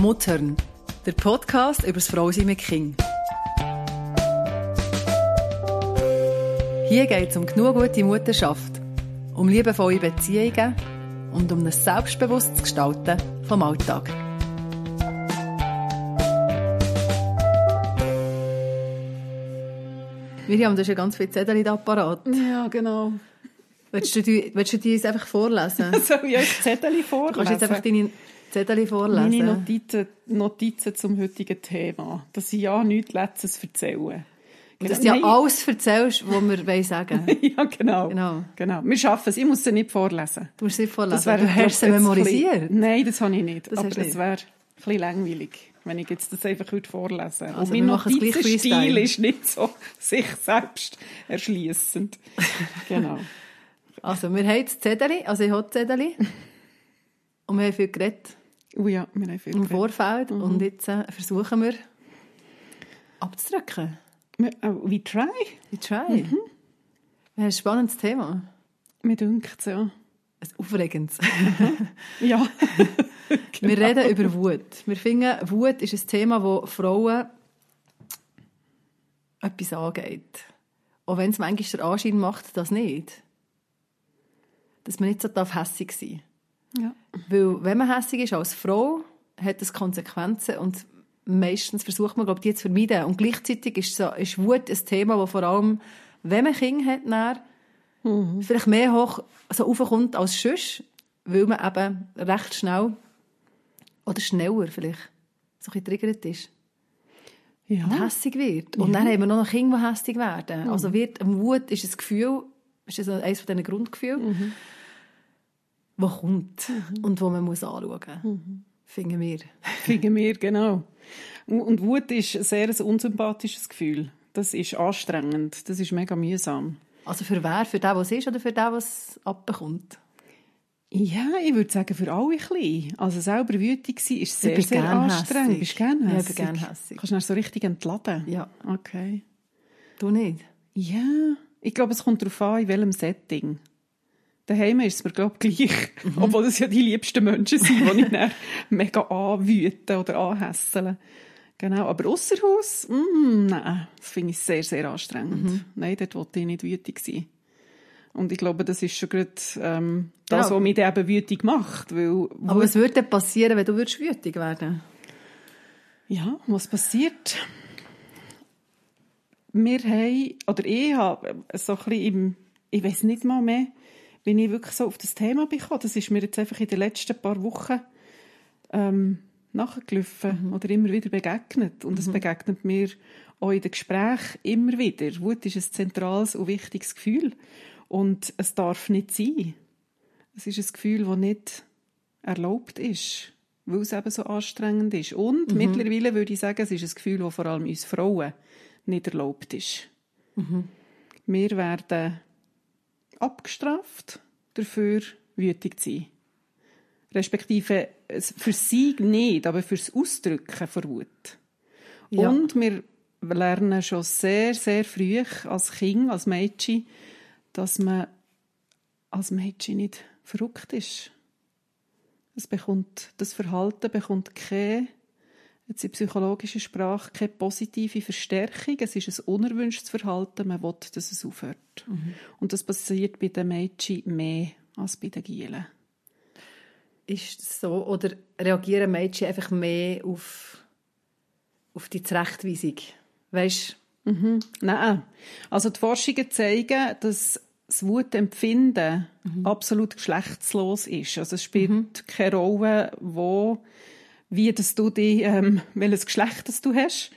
Muttern, der Podcast über das Frausein mit Kind. Hier geht es um genug gute Mutterschaft, um liebevolle Beziehungen und um ein selbstbewusstes Gestalten vom Alltag. Miriam, du hast ja ganz viele Zettel in Apparat. Ja, genau. Willst du die, willst du die jetzt einfach vorlesen? Soll ich euch Zettel vorlesen? Du kannst jetzt einfach deine Zettel vorlesen. Meine Notizen, Notizen zum heutigen Thema. Dass ich ja nichts Letztes erzähle. Und dass du ja alles erzählst, was wir sagen Ja, genau. genau. genau. Wir schaffen es. Ich muss sie nicht vorlesen. Du musst sie vorlesen. Das wär, du hast memorisiert? Bisschen, nein, das habe ich nicht. Das Aber es wäre ein bisschen langweilig, wenn ich jetzt das einfach vorlesen würde. Also Und mein Notizenstil ist nicht so sich selbst erschließend. genau. Also, wir haben das Zettel, also ich habe Zettel. Und wir haben viel geredet. Oh ja, wir haben viel. Im Vorfeld. Mhm. Und jetzt äh, versuchen wir abzudrücken. We, we try. We try. Mhm. Ein spannendes Thema. Mir dünkt es, ja. Ein aufregendes. ja. genau. Wir reden über Wut. Wir finden, Wut ist ein Thema, das Frauen etwas angeht. Auch wenn es manchmal den Anschein macht, das nicht. Dass man nicht so hässig sein darf. Ja. Weil, wenn man hässig ist als Frau, hat das Konsequenzen und meistens versucht man, glaube ich, die zu vermeiden. Und gleichzeitig ist, so, ist Wut ein Thema, das vor allem, wenn man Kinder hat, dann mhm. vielleicht mehr hoch so aufkommt als sonst, weil man eben recht schnell oder schneller vielleicht so ein triggert ist. Ja. Und hässig wird. Und ja. dann haben wir noch Kinder, die hässig werden. Mhm. Also wird, Wut ist ein Gefühl, ist das eines von diesen Grundgefühlen, mhm. Das kommt mhm. und das man muss anschauen muss. Mhm. Finden wir. Finden wir, genau. Und Wut ist ein sehr unsympathisches Gefühl. Das ist anstrengend. Das ist mega mühsam. Also für wer? Für den, was ist oder für den, was abbekommt? Ja, ich würde sagen, für alle ein bisschen. Also selber wütig sein ist sehr, sehr anstrengend. Hässig. Bist du gerne hässig? Ja, ich bin gerne hässig. Kannst du so richtig entladen? Ja. Okay. Du nicht? Ja. Ich glaube, es kommt darauf an, in welchem Setting. Daheim ist es mir, glaube ich, gleich. Mhm. Obwohl das ja die liebsten Menschen sind, die ich dann mega anwüten oder anhässeln. Genau, aber außer Haus, mm, nein, das finde ich sehr, sehr anstrengend. Mhm. Nein, dort wollte ich nicht wütig sein. Und ich glaube, das ist schon gerade ähm, das, ja. was mich eben wütig macht. Weil, aber was würde passieren, wenn du würdest wütig werden Ja, was passiert? Wir haben, oder ich habe so ein bisschen im, ich weiß nicht mal mehr, bin ich wirklich so auf das Thema gekommen. Das ist mir jetzt einfach in den letzten paar Wochen ähm, nachgelaufen mhm. oder immer wieder begegnet. Und es mhm. begegnet mir auch in den Gesprächen immer wieder. Wut ist ein zentrales und wichtiges Gefühl. Und es darf nicht sein. Es ist ein Gefühl, das nicht erlaubt ist, weil es eben so anstrengend ist. Und mhm. mittlerweile würde ich sagen, es ist ein Gefühl, das vor allem uns Frauen nicht erlaubt ist. Mhm. Wir werden abgestraft dafür, wütig zu sein. Respektive für sie nicht, aber fürs Ausdrücken von Wut. Ja. Und wir lernen schon sehr, sehr früh als Kind, als Mädchen, dass man als Mädchen nicht verrückt ist. Es bekommt, das Verhalten bekommt keine, jetzt in psychologischer Sprache, keine positive Verstärkung. Es ist ein unerwünschtes Verhalten. Man will, dass es aufhört. Mhm. Und das passiert bei den Mädchen mehr als bei den Gielen. Ist das so? Oder reagieren Mädchen einfach mehr auf, auf die Zurechtweisung? Weißt mhm. Nein. Also die Forschungen zeigen, dass das Wutempfinden mhm. absolut geschlechtslos ist. Also es spielt mhm. keine Rolle, wo, wie dass du die, ähm, welches Geschlecht das du hast.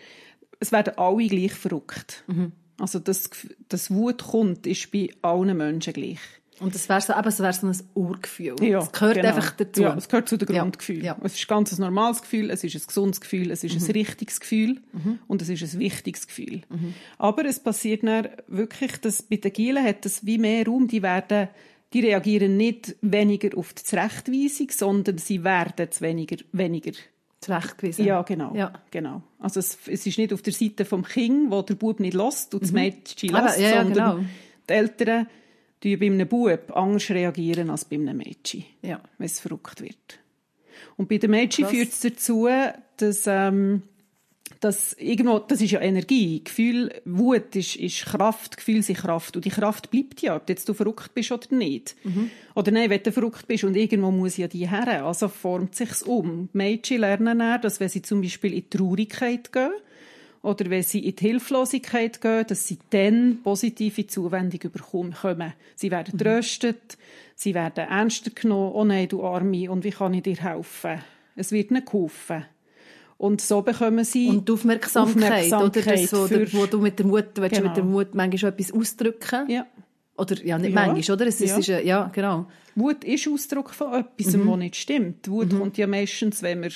Es werden alle gleich verrückt. Mhm. Also das, das Wut kommt, ist bei allen Menschen gleich. Und das wäre so, eben, so, so ein Urgefühl. Ja, es gehört genau. einfach dazu. Ja, es gehört zu den Grundgefühlen. Ja. Es ist ganz ein normales Gefühl, es ist ein gesundes Gefühl, es ist mhm. ein richtiges Gefühl mhm. und es ist ein wichtiges Gefühl. Mhm. Aber es passiert dann wirklich, dass bei den Gielen hat es wie mehr Raum, die werden, die reagieren nicht weniger auf die Zurechtweisung, sondern sie werden weniger, weniger zurechtgewiesen. Ja, genau. Ja. genau. Also es, es ist nicht auf der Seite vom Kind, wo der Bub nicht lässt und das mhm. Mädchen lässt, ja, ja, sondern genau. die Eltern die bei einem Bub anders reagieren als bei einem Mädchen, ja. wenn es verrückt wird. Und bei den Mädchen führt es dazu, dass, ähm, dass irgendwo, das ist ja Energie. Gefühl, Wut ist, ist Kraft, Gefühl sind Kraft. Und die Kraft bleibt ja, ob jetzt du verrückt bist oder nicht. Mhm. Oder nein, wenn du verrückt bist und irgendwo muss ja die her. Also formt sich's um. Die Mädchen lernen dann, dass wenn sie zum Beispiel in die Traurigkeit gehen, oder wenn sie in die Hilflosigkeit gehen, dass sie dann positive Zuwendung bekommen. Sie werden mhm. sie werden ernster genommen. Oh nein, du Arme, und wie kann ich dir helfen? Es wird ihnen geholfen. Und so bekommen sie Und die Aufmerksamkeit, Aufmerksamkeit oder das, wo, wo, du mit der Mut, willst genau. mit der Mut manchmal etwas ausdrücken. Ja. Oder, ja, nicht ja. manchmal, oder? Es ja. Ist, ja, genau. Wut ist Ausdruck von etwas, mhm. was nicht stimmt. Wut mhm. kommt ja meistens, wenn wir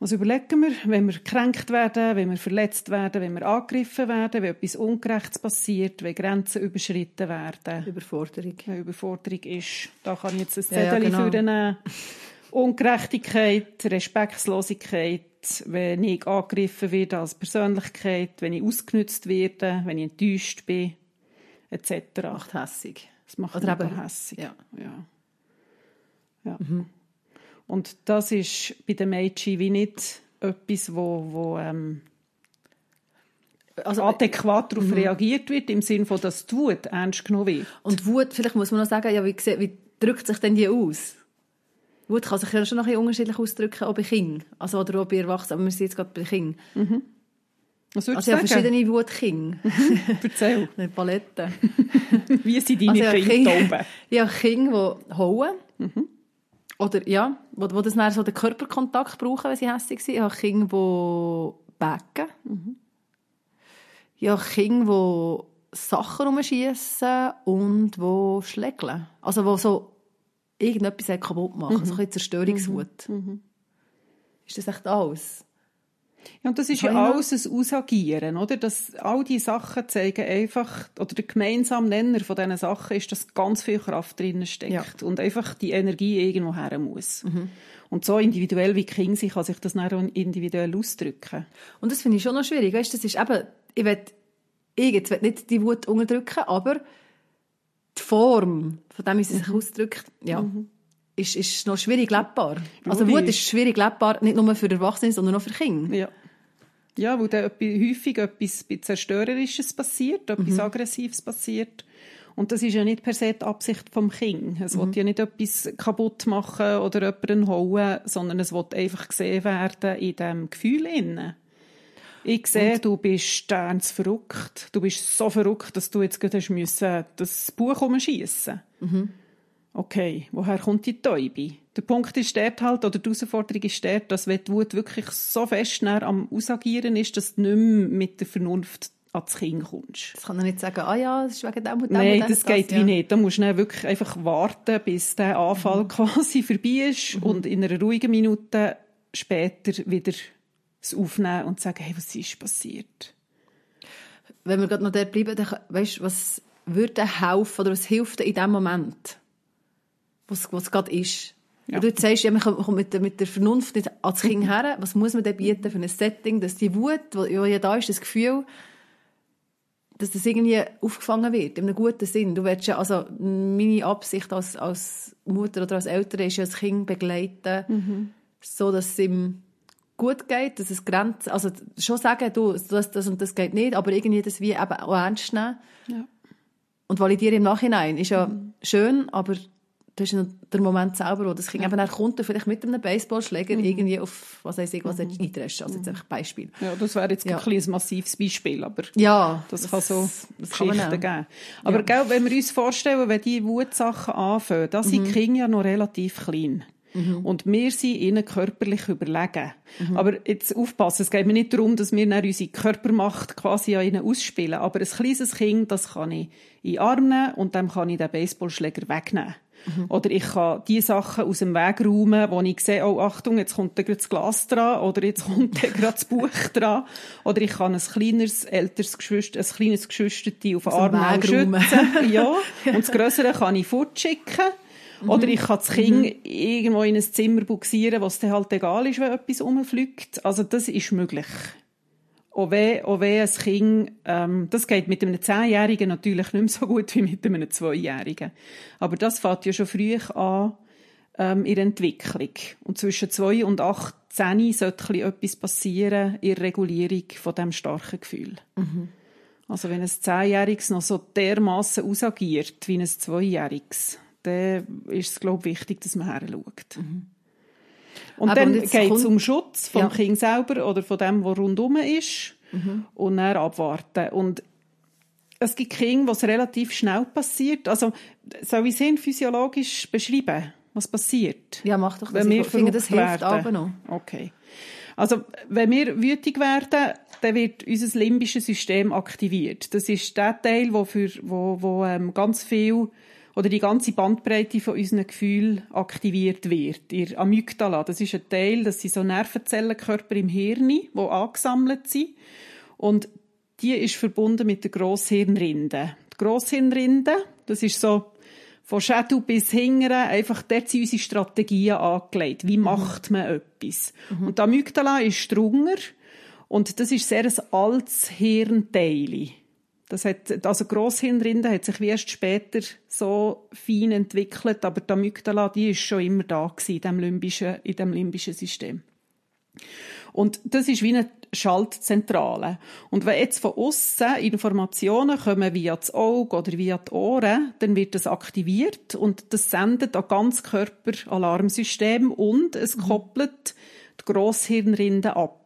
was überlegen wir, wenn wir gekränkt werden, wenn wir verletzt werden, wenn wir angegriffen werden, wenn etwas Ungerechtes passiert, wenn Grenzen überschritten werden. Überforderung. Wenn Überforderung ist. Da kann ich jetzt ein Zettel ja, ja, genau. Ungerechtigkeit, Respektlosigkeit, wenn ich angegriffen werde als Persönlichkeit, wenn ich ausgenutzt werde, wenn ich enttäuscht bin, etc. Macht hässig. Das macht Oder eben hässig. Ja. ja. ja. Mhm. Und das ist bei den Mädchen wie nicht etwas, wo, wo ähm, also, adäquat darauf mhm. reagiert wird, im Sinne von, dass die Wut ernst genommen wird. Und Wut, vielleicht muss man noch sagen, ja, wie, wie drückt sich denn die aus? Wut kann sich ja schon noch ein unterschiedlich ausdrücken, auch bei Kindern. Also, oder auch bei Erwachsenen, aber wir sind jetzt gerade bei Kindern. Mhm. Was würdest also, du sagen? verschiedene Wutkinder. Mhm. Erzähl. Eine Palette. Wie sind deine also, Kinder oben? Ja, Kinder, die hauen. Mhm. Oder, ja, wo, wo das dann so den Körperkontakt brauchen, wenn sie hässlich sind. Ich habe Kinder, die backen. Mhm. Ich habe Kinder, die Sachen rumschießen und die schlägeln. Also, die so irgendetwas kaputt machen, mhm. so ein Zerstörungswut. Mhm. mhm. Ist das echt alles? Ja, und das ist ja alles ein Ausagieren, oder? Das, all diese Sachen zeigen einfach, oder der gemeinsame Nenner von diesen Sachen ist, dass ganz viel Kraft drin steckt ja. und einfach die Energie irgendwo her muss. Mhm. Und so individuell wie King sich kann sich das dann individuell ausdrücken. Und das finde ich schon noch schwierig. Weißt, das ist eben, ich will, ich will nicht die Wut unterdrücken, aber die Form, von dem, wie sie sich mhm. ausdrückt, ja, mhm. ist, ist noch schwierig lebbar. Also Wut ist schwierig lebbar, nicht nur für Erwachsene, sondern auch für Kinder. Ja. Ja, wo dann häufig etwas Zerstörerisches passiert, etwas mhm. Aggressives passiert. Und das ist ja nicht per se die Absicht vom Kind. Es mhm. will ja nicht etwas kaputt machen oder jemanden hauen, sondern es will einfach gesehen werden in diesem Gefühl innen. Ich sehe, und? du bist ganz verrückt. Du bist so verrückt, dass du jetzt gerade müssen, das Buch umschießen. Mhm. Okay, woher kommt die Täube? Der Punkt ist dort halt, oder die Herausforderung ist dort, dass wenn die Wut wirklich so fest am Ausagieren ist, dass du nicht mehr mit der Vernunft ans Kind kommst. Das kann er nicht sagen, ah ja, das ist wegen dem und dem Nein, und das, das geht ja. wie nicht. Da musst du wirklich einfach warten, bis der Anfall mhm. quasi vorbei ist mhm. und in einer ruhigen Minute später wieder es aufnehmen und sagen, hey, was ist passiert? Wenn wir gerade noch dort bleiben, dann, weißt, was würde helfen oder was hilft in dem Moment, was, was gerade ist? Ja. Du sagst, ja, man kommt mit der, mit der Vernunft nicht ans Kind her. Was muss man denn bieten für ein Setting, dass die Wut, die ja da ist, das Gefühl, dass das irgendwie aufgefangen wird, in einem guten Sinn. Du willst ja, also meine Absicht als, als Mutter oder als Eltern ist ja, das Kind begleiten, mhm. so dass es ihm gut geht, dass es Grenzen, also schon sagen, du, das, das und das geht nicht, aber irgendwie das wie eben auch ernst nehmen. Ja. Und validieren im Nachhinein ist ja mhm. schön, aber das ist der Moment selber, wo das Kind ja. eben kommt vielleicht mit einem Baseballschläger mhm. irgendwie auf, was weiß ich, was mhm. eindreschen. Also jetzt einfach Beispiel. Ja, das wäre jetzt ja. ein, ein massives Beispiel, aber ja, das, das kann so das Geschichten kann geben. Aber ja. Gell, wenn wir uns vorstellen, wenn die Wutsachen anfangen, da sind mhm. die Kinder ja noch relativ klein. Mhm. Und wir sind ihnen körperlich überlegen. Mhm. Aber jetzt aufpassen, es geht mir nicht darum, dass wir dann unsere Körpermacht quasi an ihnen ausspielen. Aber ein kleines Kind, das kann ich in den Arm nehmen und dann kann ich den Baseballschläger wegnehmen. Mhm. Oder ich kann die Sachen aus dem Weg räumen, wo ich sehe, oh Achtung, jetzt kommt da gerade das Glas dran oder jetzt kommt da gerade das Buch dran. Oder ich kann ein kleineres, älteres Geschwister, ein kleines Geschwister auf den Arm schützen. ja. Und das Größere kann ich fortschicken. Mhm. Oder ich kann das Kind mhm. irgendwo in ein Zimmer buxieren, was dann halt egal ist, wenn etwas rumfliegt. Also das ist möglich. Auch wenn, auch wenn ein Kind, ähm, das geht mit einem Zehnjährigen natürlich nicht mehr so gut wie mit einem Zweijährigen. Aber das fängt ja schon früh an, ähm, in der Entwicklung. Und zwischen zwei und acht, zehn sollte etwas passieren in der Regulierung von diesem starken Gefühl. Mhm. Also wenn ein Zehnjähriges noch so dermaßen ausagiert wie ein Zweijähriges, dann ist es, glaube ich, wichtig, dass man her schaut. Mhm. Und Aber dann geht es um Schutz vom ja. Kind selber oder von dem, was rundum ist. Mhm. Und dann abwarten. Und es gibt Kinder, wo es relativ schnell passiert. Also, soll ich es physiologisch beschreiben, was passiert? Ja, mach doch das. Wenn wir finde, das hilft aber noch. Okay. Also, wenn wir wütig werden, dann wird unser limbisches System aktiviert. Das ist der Teil, wo, für, wo, wo ähm, ganz viel oder die ganze Bandbreite von unseren Gefühlen aktiviert wird. Ihr Amygdala, das ist ein Teil, das sind so Nervenzellenkörper im Hirn, die angesammelt sind. Und die ist verbunden mit der Grosshirnrinde. Die Grosshirnrinde, das ist so von Schädel bis Hingern, einfach dort sind unsere Strategien angelegt. Wie mhm. macht man etwas? Mhm. Und die Amygdala ist drunter und das ist sehr ein altes Hirnteil. Das hat, also Grosshirnrinde hat sich wie erst später so fein entwickelt, aber die Amygdala, die ist schon immer da gewesen, in dem limbischen, in dem limbischen System. Und das ist wie eine Schaltzentrale. Und wenn jetzt von außen Informationen kommen via das Auge oder via die Ohren, dann wird das aktiviert und das sendet an ganz Körper Alarmsystem und es mhm. koppelt die Grosshirnrinde ab.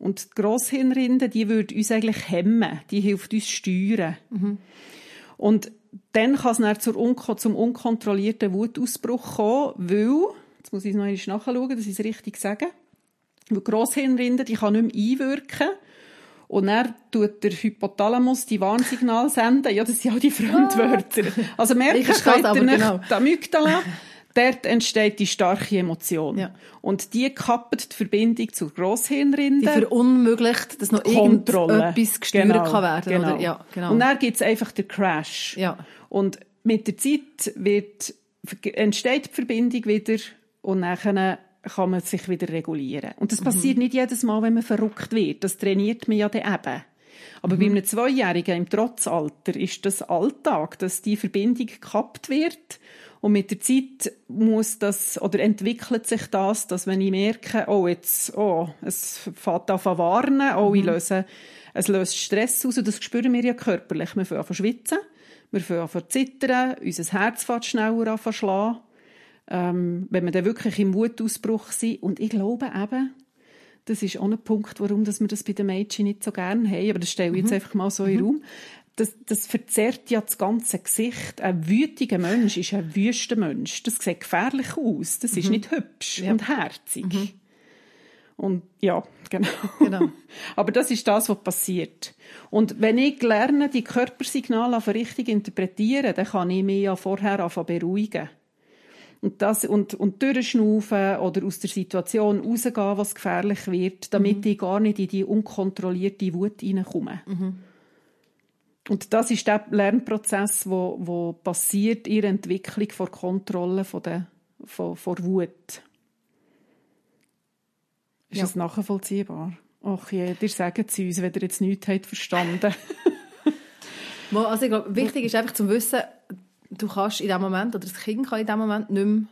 Und die Grosshirnrinde, die würde uns eigentlich hemmen, die hilft uns steuern. Mhm. Und dann kann es dann zur zum unkontrollierten Wutausbruch kommen, weil, jetzt muss ich noch einmal nachschauen, dass ich es richtig sage, weil die Grosshirnrinde, die kann nicht mehr einwirken. Und dann tut der Hypothalamus die Warnsignale senden. Ja, das sind auch die Fremdwörter. Also merken könnt ihr nicht, genau. die Amygdala, Dort entsteht die starke Emotion. Ja. Und die kappt die Verbindung zur Grosshirnrinde. Die verunmöglicht, dass noch Kontrolle. irgendetwas gesteuert genau, kann werden. Genau. Oder? Ja, genau. Und dann gibt es einfach den Crash. Ja. Und mit der Zeit wird, entsteht die Verbindung wieder und dann kann man sich wieder regulieren. Und das mhm. passiert nicht jedes Mal, wenn man verrückt wird. Das trainiert man ja dann eben. Aber mhm. bei einem Zweijährigen im Trotzalter ist das Alltag, dass die Verbindung gekappt wird und mit der Zeit muss das, oder entwickelt sich das, dass wenn ich merke, oh, jetzt, oh, es fängt an zu warnen, oh, ich mhm. löse, es löst Stress aus, und das spüren wir ja körperlich. Wir fangen an zu schwitzen, wir fangen an zu zittern, unser Herz fängt schneller an zu schlagen, ähm, wenn wir dann wirklich im Wutausbruch sind. Und ich glaube eben, das ist auch ein Punkt, warum dass wir das bei den Mädchen nicht so gerne haben, aber das stelle ich jetzt mhm. einfach mal so in den mhm. Raum das, das verzerrt ja das ganze Gesicht. Ein wütiger Mensch ist ein wüster Mensch. Das sieht gefährlich aus. Das ist mhm. nicht hübsch ja. und herzig. Mhm. Und ja, genau. genau. Aber das ist das, was passiert. Und wenn ich lerne, die Körpersignale richtig interpretieren, dann kann ich mich ja vorher beruhigen. Und, das, und, und durchschnaufen oder aus der Situation rausgehen, was gefährlich wird, damit mhm. ich gar nicht in die unkontrollierte Wut hineinkomme. Mhm. Und das ist der Lernprozess, wo, wo passiert in der Entwicklung vor Kontrolle von der, von, von Wut. Ist ja. das nachvollziehbar? Ach je, ihr sagt es uns, wenn ihr jetzt nichts habt verstanden. also ich glaube, wichtig ist einfach zu wissen, du kannst in dem Moment, oder das Kind kann in dem Moment nicht mehr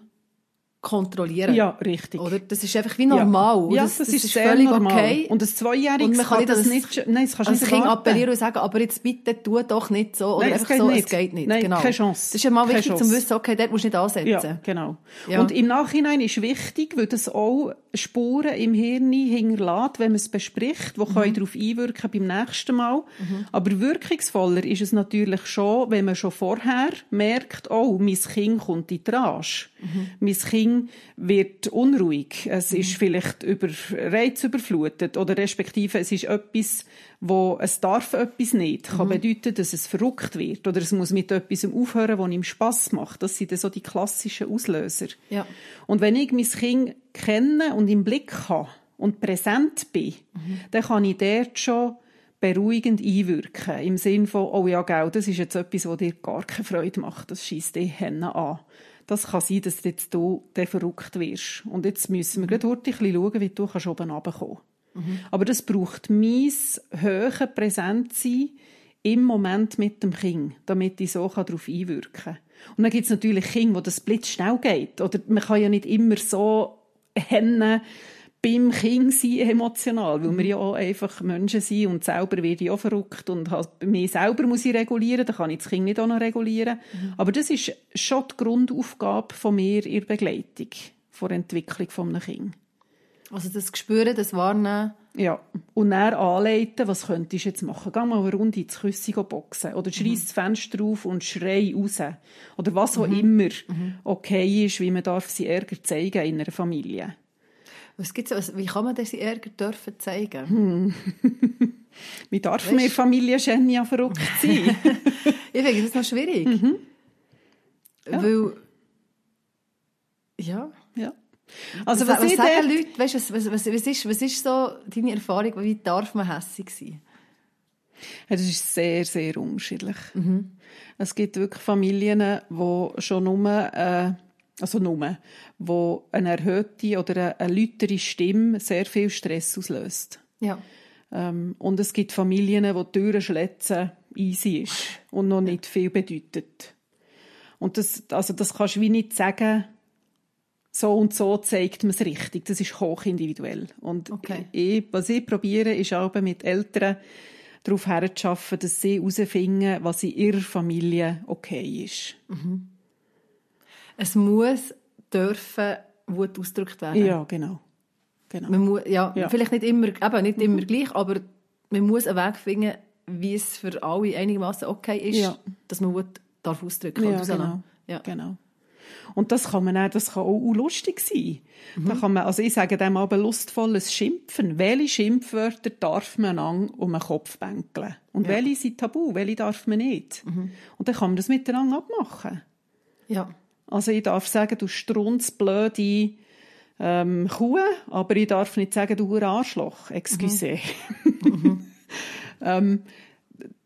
kontrollieren. Ja, richtig. Oder? Das ist einfach wie normal. Ja, das, das, das ist, völlig normal. okay. Und ein Zweijähriges kann, kann das nicht, nein, das kannst als nicht Kind appellieren und sagen, aber jetzt bitte tu doch nicht so. Oder nein, einfach so, nicht. es geht nicht. Nein, genau. keine Chance. Das ist ja mal wichtig zu wissen, okay, dort musst du nicht ansetzen. Ja, genau. Ja. Und im Nachhinein ist wichtig, weil das auch Spuren im Hirn hinterlässt, wenn man es bespricht, die mhm. können darauf einwirken beim nächsten Mal. Mhm. Aber wirkungsvoller ist es natürlich schon, wenn man schon vorher merkt, oh, mein Kind kommt in die Rage. Mhm. Mein Kind wird unruhig. Es mhm. ist vielleicht über reizüberflutet oder respektive es ist etwas, wo es darf etwas nicht. Kann mhm. bedeuten, dass es verrückt wird oder es muss mit etwas aufhören, was ihm Spass macht. Das sind so die klassischen Auslöser. Ja. Und wenn ich mein Kind kenne und im Blick habe und präsent bin, mhm. dann kann ich dort schon beruhigend einwirken. Im Sinn von, oh ja, gell, das ist jetzt etwas, was dir gar keine Freude macht. Das schießt dich an das kann sein, dass jetzt du dann verrückt wirst. Und jetzt müssen wir mhm. gerade heute ein bisschen schauen, wie du kannst oben runterkommen mhm. Aber das braucht mein höhere Präsenzsein im Moment mit dem Kind, damit ich so darauf einwirken kann. Und dann gibt es natürlich Kinder, wo das blitzschnell geht. Oder man kann ja nicht immer so hennen, beim Kind sein emotional, weil wir ja auch einfach Menschen sind und selber werde ich auch verrückt und halt mich selber muss ich regulieren, dann kann ich das Kind nicht auch noch regulieren. Mhm. Aber das ist schon die Grundaufgabe von mir in der Begleitung, der Entwicklung eines Kindes. Also das Gespüren, das Wahrnehmen. Ja, und dann anleiten, was könntest du jetzt machen? Geh mal eine Runde ins Küsse boxen oder schreiss mhm. das Fenster auf und schrei raus. Oder was auch mhm. immer mhm. okay ist, wie man darf sie Ärger zeigen in einer Familie. Was gibt's, also, wie kann man diesen Ärger dürfen zeigen? Hm. wie darf weißt? man Familie Genia verrückt sein? ich finde das noch schwierig. Mhm. Ja. Weil, ja. ja. Also, was, was, was sagen Leute, weißt, was, was, was, was, ist, was ist so deine Erfahrung, wie darf man hässig sein? Ja, das ist sehr, sehr unterschiedlich. Mhm. Es gibt wirklich Familien, die schon nur... Äh, also nur, wo eine erhöhte oder eine lautere Stimme sehr viel Stress auslöst. Ja. Ähm, und es gibt Familien, wo die Türen schletzen easy ist und noch nicht viel bedeutet. Und das, also das kannst du wie nicht sagen, so und so zeigt man es richtig. Das ist hochindividuell. Und okay. ich, was ich probiere, ist auch mit Eltern darauf herzuschaffen, dass sie herausfinden, was in ihrer Familie okay ist. Mhm es muss dürfen Wut ausgedrückt werden. Ja, genau. genau. Man muss, ja, ja. Vielleicht nicht immer, eben, nicht immer mhm. gleich, aber man muss einen Weg finden, wie es für alle einigermaßen okay ist, ja. dass man Wut darf ausdrücken ja, genau. Ja. genau. Und das kann man auch, das kann auch lustig sein. Mhm. Da kann man, also ich sage dem aber lustvolles Schimpfen. Welche Schimpfwörter darf man an um den Kopf bänkeln? Und ja. welche sind tabu? Welche darf man nicht? Mhm. Und dann kann man das miteinander abmachen. Ja. Also ich darf sagen, du strunzblöde ähm, Kuh, aber ich darf nicht sagen, du Arschloch. Excuse. Mhm. ähm,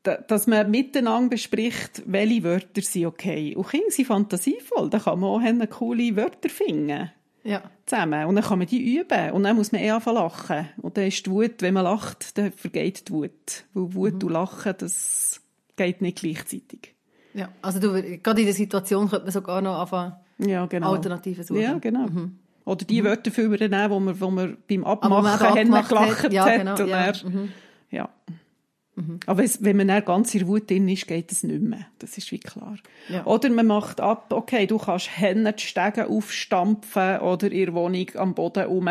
dass man miteinander bespricht, welche Wörter sind okay. Und Kinder sind fantasievoll. Da kann man auch coole Wörter finden. Ja. Zusammen. Und dann kann man die üben. Und dann muss man eh anfangen lachen. Und dann ist die Wut, wenn man lacht, dann vergeht die Wut. Weil Wut mhm. und Lachen, das geht nicht gleichzeitig. Ja, also du, gerade in der Situation könnte man sogar noch anfangen, ja, genau. Alternativen suchen. Ja, genau. Mhm. Oder die mhm. Wörter für übernehmen, wo man, wo man beim Abmachen man gelacht hat. Ja, genau. Ja. Mhm. ja. Mhm. Aber wenn man dann ganz in Wut drin ist, geht es nicht mehr. Das ist wie klar. Ja. Oder man macht ab, okay, du kannst Hände die Stege aufstampfen oder in der Wohnung am Boden rum.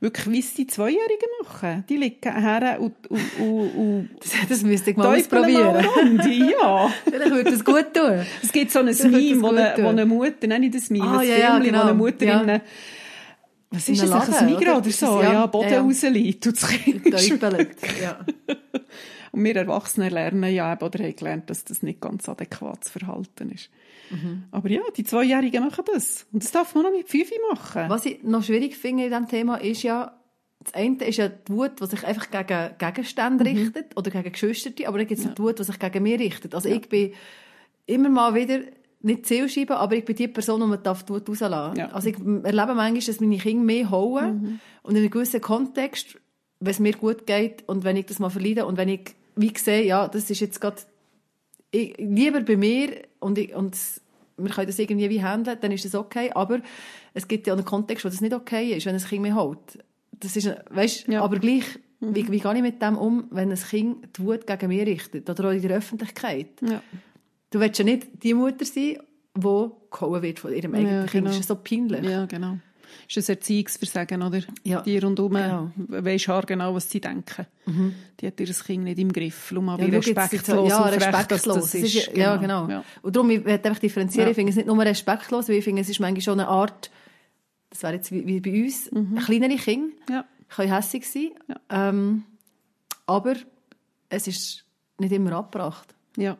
Wirklich, wie es die Zweijährigen machen. Die liegen her und, und, und, und das, müsste ich mal ausprobieren. Mal ja. Vielleicht würde das gut tun. Es gibt so ein Meme, wo eine, wo eine Mutter, nein, nicht das Meme, ah, ein ja, Film, ja, genau. wo eine Mutter ja. in was ist das, ein Migros oder so? Ja, ja Boden ja, ja. rausliegt und das Kind ja. Und wir Erwachsene lernen ja eben, oder haben gelernt, dass das nicht ganz adäquates Verhalten ist. Mhm. Aber ja, die Zweijährigen machen das. Und das darf man noch mit Fünfi machen. Was ich noch schwierig finde in diesem Thema ist ja, das eine ist ja die Wut, die sich einfach gegen Gegenstände mhm. richtet oder gegen Geschwister, aber dann gibt es ja. die Wut, die sich gegen mich richtet. Also ja. ich bin immer mal wieder nicht Zielscheibe, aber ich bin die Person, die man die Wut rauslassen ja. Also ich erlebe manchmal, dass meine Kinder mehr hauen mhm. und in einem gewissen Kontext, wenn es mir gut geht und wenn ich das mal verleide und wenn ich wie gesehen, ja, das ist jetzt gerade lieber bei mir und, ich, und wir können das irgendwie wie handeln, dann ist das okay. Aber es gibt ja einen Kontext, wo das nicht okay ist, wenn ein Kind mich hält. Das ist, weißt, ja. aber gleich, mhm. wie, wie gehe ich mit dem um, wenn ein Kind die Wut gegen mich richtet oder auch in der Öffentlichkeit? Ja. Du willst ja nicht die Mutter sein, die gehauen wird von ihrem eigenen ja, Kind. Das ist so peinlich. Ja, genau ist ein Erziehungsversagen, oder? Ja. Die rundherum genau. weisst genau, was sie denken. Mhm. Die hat ihr Kind nicht im Griff. Schau mal, wie ja, respektlos ja, respektlos. Das, das ist. ist ja, genau. genau. Ja. Und darum, ich möchte einfach differenzieren. Ja. Ich finde es nicht nur respektlos, weil ich finde, es ist manchmal schon eine Art, das wäre jetzt wie, bei uns, mhm. kleinere Kinder. Ja. Können hässlich sein. Ja. Ähm, aber es ist nicht immer abgebracht. Ja.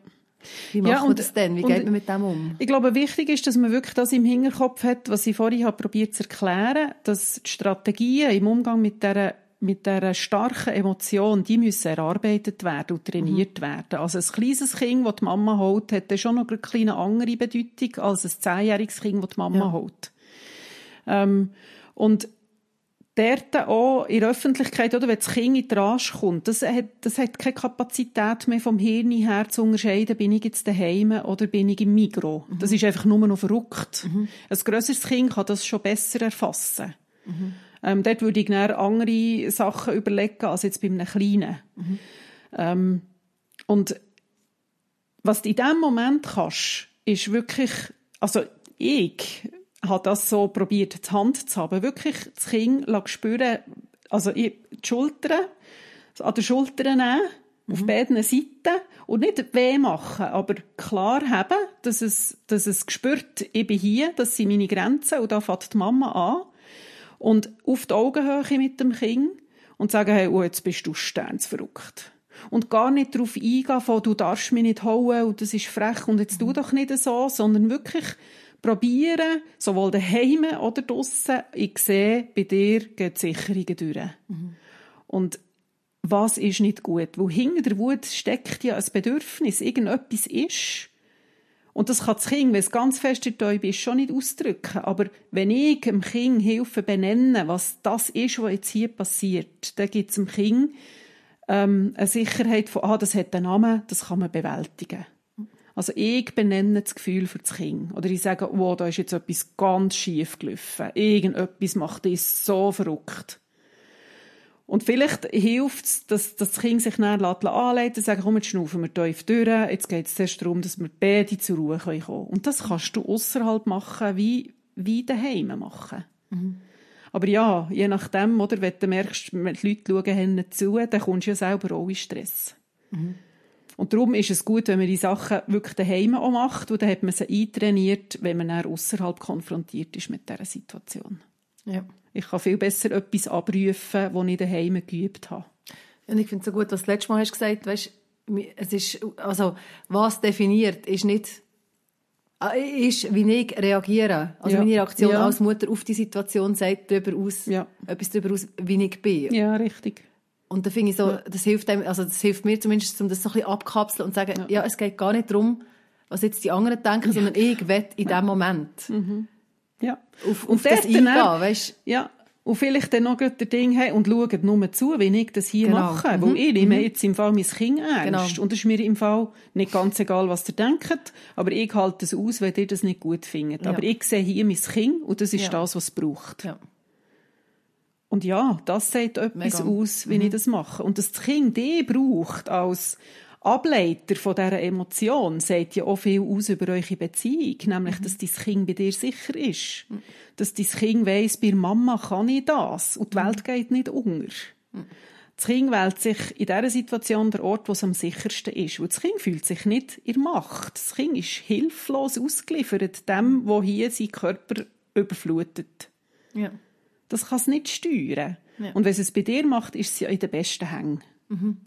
Wie macht ja, man das denn? Wie geht man mit dem um? Ich glaube, wichtig ist, dass man wirklich das im Hinterkopf hat, was ich vorhin habe probiert zu erklären, dass die Strategien im Umgang mit dieser mit dieser starken Emotion, die müssen erarbeitet werden und trainiert mhm. werden. Also ein kleines Kind, das die Mama holt, hat dann schon noch eine kleine andere Bedeutung als ein zehnjähriges Kind, das die Mama ja. holt. Ähm, und dort auch in der Öffentlichkeit, oder, wenn das Kind in die Rage kommt, das hat, das hat keine Kapazität mehr vom Hirn her zu unterscheiden, bin ich jetzt daheim oder bin ich im Mikro. Mhm. Das ist einfach nur noch verrückt. Mhm. Ein grösseres Kind kann das schon besser erfassen. Mhm. Ähm, dort würde ich dann andere Sachen überlegen als jetzt bei einem Kleinen. Mhm. Ähm, und was du in diesem Moment kannst, ist wirklich, also ich habe das so probiert, die Hand zu haben, wirklich das Kind spüren, also die Schultern, an den Schultern nehmen, mhm. auf beiden Seiten und nicht weh machen, aber klar haben, dass es, dass es spürt, ich bin hier, das sind meine Grenzen und da fängt die Mama an und auf die Augenhöhe mit dem Kind und sagen, hey, oh, jetzt bist du sternsverrückt. Und gar nicht darauf eingehen, von, du darfst mich nicht hauen und das ist frech und jetzt mhm. tu doch nicht so, sondern wirklich probieren, sowohl daheim oder draussen, ich sehe, bei dir gehen die Sicherungen durch. Mhm. Und was ist nicht gut? Wo hinter der Wut steckt ja ein Bedürfnis, irgendetwas ist. Und das kann das Kind, wenn es ganz fest in der ist, schon nicht ausdrücken. Aber wenn ich dem Kind helfe benennen, was das ist, was jetzt hier passiert, dann gibt es dem Kind ähm, eine Sicherheit von, ah, das hat einen Namen, das kann man bewältigen. Also ich benenne das Gefühl für das Kind. Oder ich sage, oh, da ist jetzt etwas ganz schief gelaufen. Irgendetwas macht das so verrückt. Und vielleicht hilft es, dass, dass das Kind sich dann anleiten und sagen, komm, jetzt schnaufen wir tief durch. Jetzt geht es zuerst darum, dass wir beide zur Ruhe kommen können. Und das kannst du außerhalb machen, wie, wie daheim machen. Mhm. Aber ja, je nachdem, oder, wenn du merkst, die Leute schauen nicht zu, dann kommst du ja selber auch in Stress. Mhm. Und darum ist es gut, wenn man die Sachen wirklich daheim auch macht, und dann hat man sie eintrainiert, wenn man dann außerhalb konfrontiert ist mit dieser Situation. Ja. Ich kann viel besser etwas abrufen, das ich daheim geübt habe. Und ich finde es so gut, was du letztes Mal hast gesagt hast, es ist, also, was definiert, ist nicht, äh, ist, wie ich reagiere. Also ja. meine Reaktion ja. als Mutter auf die Situation sagt darüber aus, ja. etwas darüber aus, wie ich bin. Ja, richtig. Und da finde ich so, das hilft einem, also das hilft mir zumindest, um das so ein bisschen abkapseln und zu sagen, ja. ja, es geht gar nicht darum, was jetzt die anderen denken, ja. sondern ich will in dem Moment. Mhm. Ja. Auf, auf das eingehen, weißt Ja. Und vielleicht dann noch der Ding haben und schauen nur zu, wie ich das hier genau. mache. Mhm. Weil ich nehme mhm. jetzt im Fall mein Kind ernst. Genau. Und es ist mir im Fall nicht ganz egal, was ihr denkt, aber ich halte es aus, wenn ihr das nicht gut findet. Ja. Aber ich sehe hier mein Kind und das ist ja. das, was es braucht. Ja. Und ja, das sagt etwas Mega. aus, wie mhm. ich das mache. Und dass das Kind die braucht als Ableiter von dieser Emotion, sagt ja auch viel aus über eure Beziehung. Nämlich, mhm. dass dein Kind bei dir sicher ist. Mhm. Dass dein Kind weiss, bei Mama kann ich das. Und die Welt mhm. geht nicht unter. Mhm. Das Kind wählt sich in dieser Situation der Ort, wo es am sichersten ist. Und das Kind fühlt sich nicht in Macht. Das Kind ist hilflos ausgeliefert dem, wo hier sein Körper überflutet. Ja. Das kann es nicht steuern. Ja. Und wenn es bei dir macht, ist es ja in den besten Hängen. Mhm.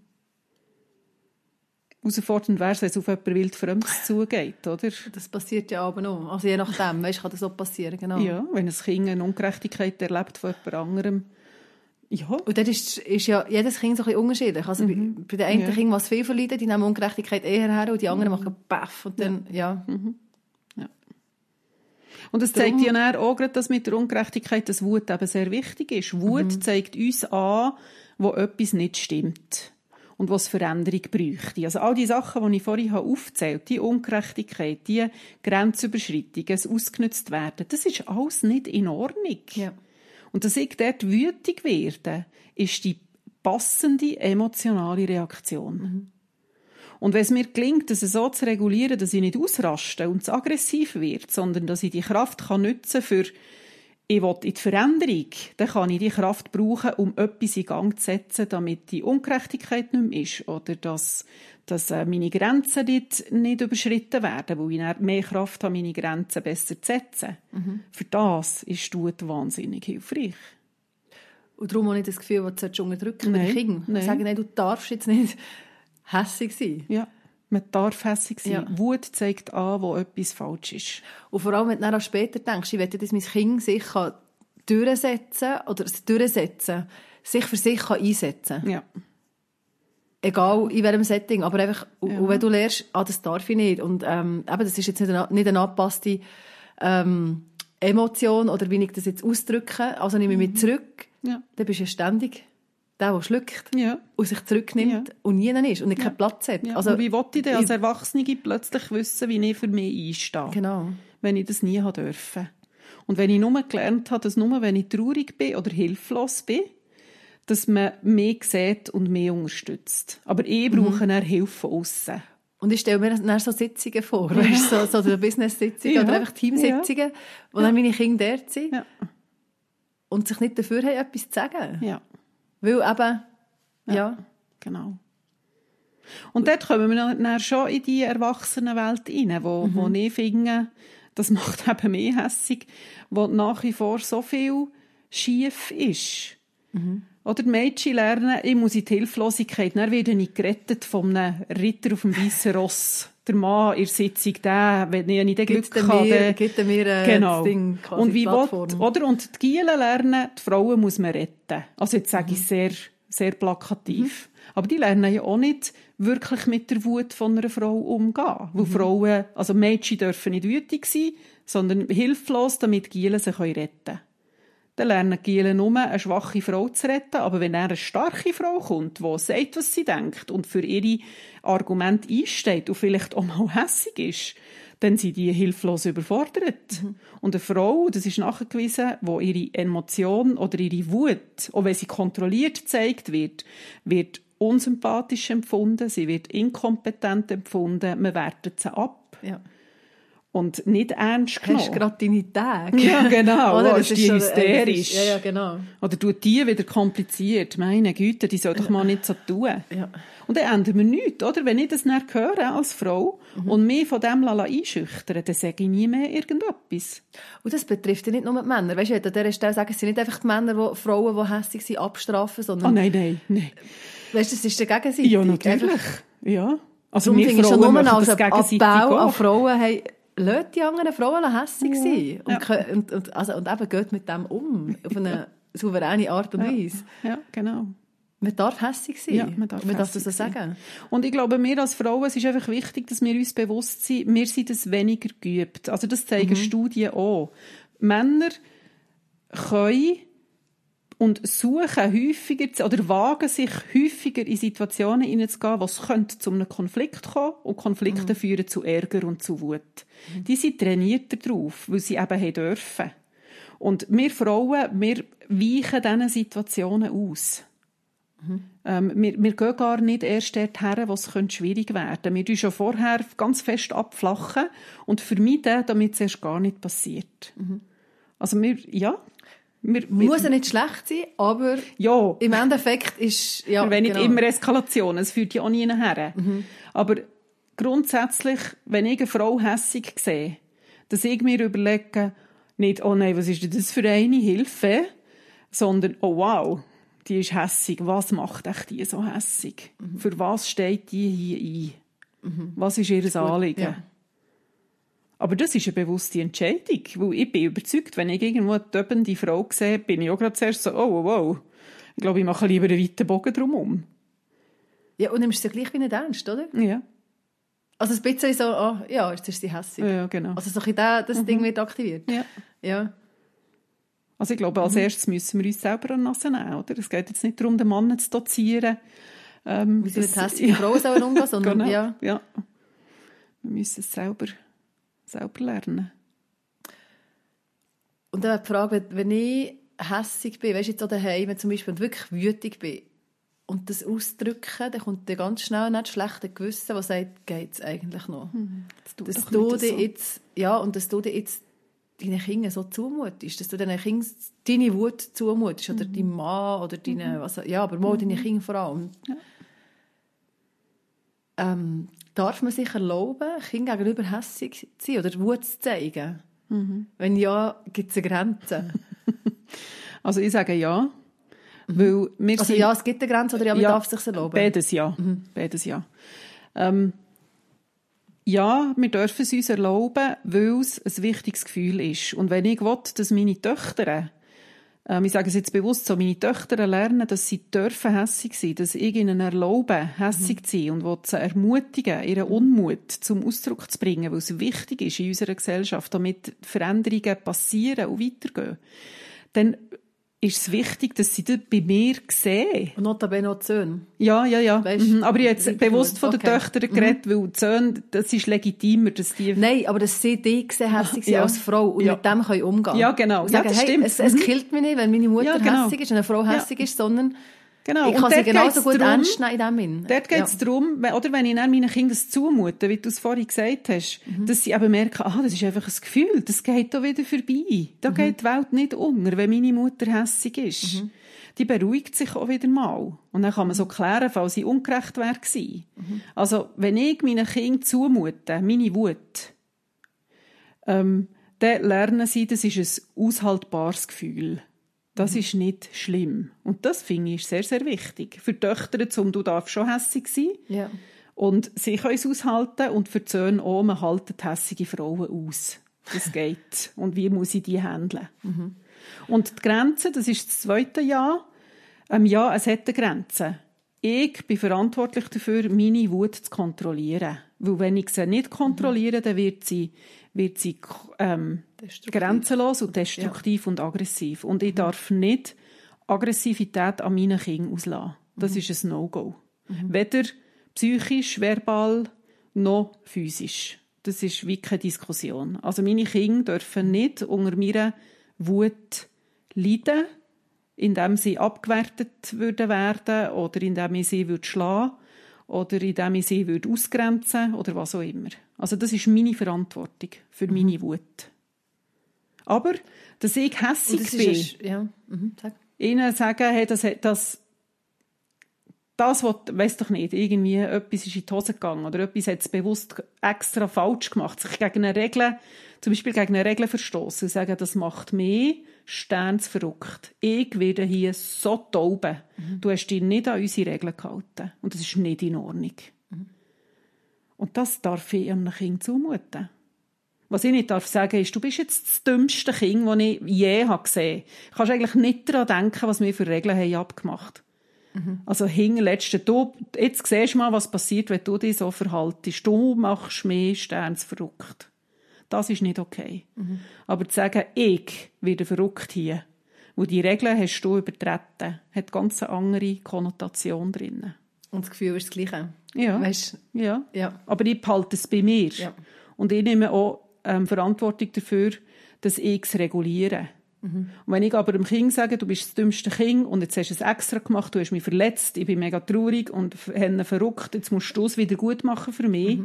Herausfordernd wäre es, wenn es auf jemanden wildfremdes zugeht, oder? Das passiert ja aber noch. Also je nachdem, weißt, kann das auch passieren, genau. Ja, wenn ein Kind eine Ungerechtigkeit erlebt von jemand anderem. Ja. Und dann ist, ist ja jedes Kind so ein bisschen unterschiedlich. Also mhm. bei, bei den einen ja. Kindern, was viel verleiden, die nehmen Ungerechtigkeit eher her und die anderen mhm. machen Baff und dann, ja. ja. Mhm. Und es zeigt ja dann auch gerade, dass mit der Ungerechtigkeit das Wut eben sehr wichtig ist. Wut mhm. zeigt uns an, wo etwas nicht stimmt und was Veränderung bräuchte. Also all die Sachen, die ich vorhin aufgezählt habe, die Ungerechtigkeit, die Grenzüberschreitung, das ausgenutzt werden, das ist alles nicht in Ordnung. Ja. Und dass ich dort wütig werde, ist die passende emotionale Reaktion. Mhm. Und wenn es mir gelingt, das so zu regulieren, dass ich nicht ausraste und zu aggressiv wird, sondern dass ich die Kraft kann nutzen für ich will in die Veränderung, dann kann ich die Kraft brauchen, um etwas in Gang zu setzen, damit die Ungerechtigkeit nicht mehr ist oder dass, dass äh, meine Grenzen nicht, nicht überschritten werden, weil ich mehr Kraft habe, meine Grenzen besser zu setzen. Mhm. Für das ist Tut wahnsinnig hilfreich. Und darum habe ich das Gefühl, dass du unterdrücken den Kindern. Sagen, nein, du darfst jetzt nicht hässig sein. Ja. Man darf hässig sein. Ja. Wut zeigt an, wo etwas falsch ist. Und vor allem, wenn du dann auch später denkst, ich wette, dass mein Kind sich durchsetzen oder durchsetzen, sich für sich kann einsetzen Ja. Egal in welchem Setting, aber einfach, ja. und wenn du lernst, ah, das darf ich nicht, und ähm, eben, das ist jetzt nicht eine, nicht eine angepasste ähm, Emotion oder wie ich das jetzt ausdrücke, also nehme ich mich mhm. zurück, ja. dann bist du ja ständig der, der schluckt ja. und sich zurücknimmt ja. und nie ist und nicht ja. keinen Platz hat. Ja. Also, und wie wollte ich denn als Erwachsene plötzlich wissen, wie ich für mich einstehe? Genau. Wenn ich das nie haben dürfen. Und wenn ich nur gelernt habe, dass nur wenn ich traurig bin oder hilflos bin, dass man mehr sieht und mehr unterstützt. Aber ich brauche mhm. Hilfe von außen. Und ich stelle mir dann so Sitzungen vor, ja. weißt, so, so, Business-Sitzungen ja. oder einfach Teamsitzungen, ja. wo dann meine Kinder dort sind und sich nicht dafür haben, etwas zu sagen. Ja. Weil eben, ja. ja. Genau. Und dort kommen wir dann schon in die Erwachsenenwelt rein, wo, mhm. wo ich finde, das macht eben mehr hässig, wo nach wie vor so viel schief ist. Mhm. Oder die Mädchen lernen, ich muss in die Hilflosigkeit. Dann werde ich gerettet von einem Ritter auf dem weißen Ross. Der Mann in der Sitzung, der, wenn ich nicht Glück habe. Gibt mir äh, genau. Ding, und wie will, oder? Und die Gielen lernen, die Frauen muss man retten. Also jetzt sage mhm. ich sehr, sehr plakativ. Mhm. Aber die lernen ja auch nicht wirklich mit der Wut von einer Frau umgehen. Weil mhm. Frauen, also Mädchen dürfen nicht wütig sein, sondern hilflos, damit die Gielen sich retten können dann lernen Giele nur, eine schwache Frau zu retten. Aber wenn er eine starke Frau kommt, die sagt, was sie denkt und für ihre Argumente einsteht und vielleicht auch mal hässig ist, dann sind die hilflos überfordert. Mhm. Und eine Frau, das ist nachgewiesen, wo ihre Emotion oder ihre Wut, auch wenn sie kontrolliert gezeigt wird, wird unsympathisch empfunden, sie wird inkompetent empfunden, man wertet sie ab. Ja und nicht ernst genommen. Hast gerade deine Tage. Ja, genau. Oder? Das ist die hysterisch. Ist, ja, ja, genau. Oder tut die wieder kompliziert. Meine Güte, die soll doch mal nicht so tun. Ja. Und dann ändern wir nichts, oder? Wenn ich das nicht höre als Frau mhm. und mich von dem einschüchtern dann sage ich nie mehr irgendetwas. Und das betrifft ja nicht nur die Männer. Weißt du, an dieser Stelle sagen sie nicht einfach die Männer, die Frauen, die hässlich sind, abstrafen, sondern... Oh nein, nein, nein. Weißt du, das ist der Gegenseitig. Ja, natürlich. Einfach. Ja. Also wir Frauen schon nur als Abbau an Frauen haben Lass die anderen Frauen hässlich ja. sein. Und, ja. und, und, also, und eben geht mit dem um. Auf eine souveräne Art und Weise. Ja, genau. Man darf hässlich sein. Ja, man darf, man darf das so sagen. Und ich glaube, wir als Frauen, es ist einfach wichtig, dass wir uns bewusst sind, wir sind es weniger geübt. Also das zeigen mhm. Studien auch. Männer können und suchen häufiger oder wagen sich häufiger in Situationen hineinzugehen, wo es könnte zu einem Konflikt kommen und Konflikte mhm. führen zu Ärger und zu Wut. Mhm. Die sind trainierter drauf, weil sie eben haben dürfen. Und wir Frauen, wir weichen diesen Situationen aus. Mhm. Ähm, wir, wir gehen gar nicht erst dorthin, wo es schwierig werden könnte. Wir tun schon vorher ganz fest abflachen und vermeiden, damit es erst gar nicht passiert. Mhm. Also wir, ja, wir, Muss ja nicht schlecht sein, aber ja. im Endeffekt ist... Ja, wir nicht genau. immer Eskalation, es führt ja auch nie her. Mhm. Aber grundsätzlich, wenn ich eine Frau hässig sehe, dass ich mir überlege, nicht, oh nein, was ist denn das für eine Hilfe, sondern, oh wow, die ist hässig, was macht echt die so hässig? Mhm. Für was steht die hier ein? Mhm. Was ist ihr Anliegen? Ja. Aber das ist eine bewusste Entscheidung, weil ich bin überzeugt, wenn ich irgendwo eine töpende Frau sehe, bin ich auch gerade zuerst so, oh, wow, wow. Ich glaube, ich mache lieber einen weiten Bogen drumherum. Ja, und nimmst du gleich wie nicht ernst, oder? Ja. Also ein bisschen so, oh, ja, jetzt ist sie hässlich. Ja, genau. Also so ein das mhm. Ding wird aktiviert. Ja. ja. Also ich glaube, als mhm. erstes müssen wir uns selber an Nase nehmen, oder? Es geht jetzt nicht darum, den Mann zu dozieren. Ähm, Wie sie mit hässlichen ja. Frauen umgehen, sondern genau. ja. ja. Wir müssen es selber selber lernen. Und dann die Frage, wenn ich hässig bin, weißt du, jetzt auch daheim zum Beispiel, und wirklich wütig bin, und das ausdrücken, dann kommt dann ganz schnell nicht schlechte Gewissen, das sagt, geht es eigentlich noch. Mhm. Das dass du dir so. jetzt, ja, und dass du dir jetzt deinen Kindern so zumutest, dass du deinen Kindern deine Wut zumutest, mhm. oder deinem Mann, oder deine, mhm. was, ja, aber mal mhm. deine Kinder vor allem. Ja. Ähm, darf man sich erlauben, Kind gegenüber hässig zu sein oder Wut zu zeigen? Mhm. Wenn ja, gibt es eine Grenze? also ich sage ja. Weil wir also ja, es gibt eine Grenze oder ja, man ja, darf es sich erlauben? Beides ja. Mhm. Beides ja. Ähm, ja, wir dürfen es uns erlauben, weil es ein wichtiges Gefühl ist. Und wenn ich will, dass meine Töchter ich sage es jetzt bewusst so, meine Töchter lernen, dass sie dürfen hässig sein, dass ich ihnen erlaube, hässig mhm. zu sein und will sie ermutigen, ihren Unmut zum Ausdruck zu bringen, weil es wichtig ist in unserer Gesellschaft, damit Veränderungen passieren und weitergehen. Dann ist es wichtig, dass sie das bei mir sehen. Und notabene auch die Söhne. Ja, ja, ja. Weißt, mhm. Aber ich habe jetzt bewusst von okay. den Töchtern geredet, mhm. weil die Söhne, das ist legitimer, dass die... Nein, aber dass sie dich sehen, hässig Ja. als Frau und Ja. mit dem können umgehen Ja, genau. Und Ja, sagen, das hey, stimmt. es, es Mhm. killt mich nicht, wenn meine Mutter Ja, genau. hässig ist und eine Frau hässig ist, sondern Genau. ich kann sie genauso gut ernst nehmen in. Dort geht es Ja. darum, oder wenn ich meinen Kindern das zumute, wie du es vorhin gesagt hast, Mhm. dass sie eben merken, ah, das ist einfach ein Gefühl, das geht da wieder vorbei. Da Mhm. geht die Welt nicht unter, wenn meine Mutter hässig ist. Mhm. Die beruhigt sich auch wieder mal. Und dann kann man so klären, falls sie ungerecht wäre gewesen. Mhm. Also, wenn ich meinen Kindern zumute, meine Wut, ähm, dann lernen sie, das ist ein aushaltbares Gefühl. Das ist nicht schlimm. Und das finde ich sehr, sehr wichtig. Für die Töchter, zum du darfst schon hässig sein. Ja. Und sie können es aushalten. Und für die Söhne auch, man haltet hässige Frauen aus. Das geht. und wie muss ich die handeln? Und die Grenze, das ist das zweite Jahr. Ähm, ja, es hat eine Grenze. Ich bin verantwortlich dafür, meine Wut zu kontrollieren. Weil wenn ich sie nicht kontrolliere, dann wird sie, wird sie ähm, grenzenlos und destruktiv und aggressiv. Und ich darf nicht Aggressivität an meinen Kindern auslassen. Das ist ein No-Go. Weder psychisch, verbal noch physisch. Das ist wie keine Diskussion. Also meine Kinder dürfen nicht unter meiner Wut leiden, indem sie abgewertet würden werden oder indem ich sie würde schlagen oder indem ich sie würde ausgrenzen oder was auch immer. Also das ist meine Verantwortung für meine Wut. Aber, dass ich das bin, ist, ja, mhm, sag. ihnen sagen, hey, das, das, das was, weiss doch nicht, irgendwie etwas ist in die Hose gegangen oder etwas hat es bewusst extra falsch gemacht, sich gegen eine Regel, zum Beispiel gegen eine Regel verstoßen sagen, das macht mich sternsverrückt. Ich werde hier so tauben. Du hast dich nicht an unsere Regeln gehalten. Und das ist nicht in Ordnung. Und das darf ich einem Kind zumuten. Was ich nicht darf sagen ist, du bist jetzt das dümmste Kind, das ich je habe gesehen habe. Du kannst eigentlich nicht daran denken, was wir für Regeln haben abgemacht Also hinterletzte, du, jetzt siehst du mal, was passiert, wenn du dich so verhaltest. Du machst mich sternsverrückt. Das ist nicht okay. Aber zu sagen, ich werde verrückt hier, wo die Regeln hast du übertreten, hat ganz eine andere Konnotation drin. Und das Gefühl ist das Gleiche. Ja. Weißt, Ja. ja. Aber ich behalte es bei mir. Ja. Und ich nehme auch ähm, Verantwortung dafür, dass ich es reguliere. Und wenn ich aber dem Kind sage, du bist das dümmste Kind und jetzt hast du es extra gemacht, du hast mich verletzt, ich bin mega traurig und henne verrückt, jetzt musst du es wieder gut machen für mich,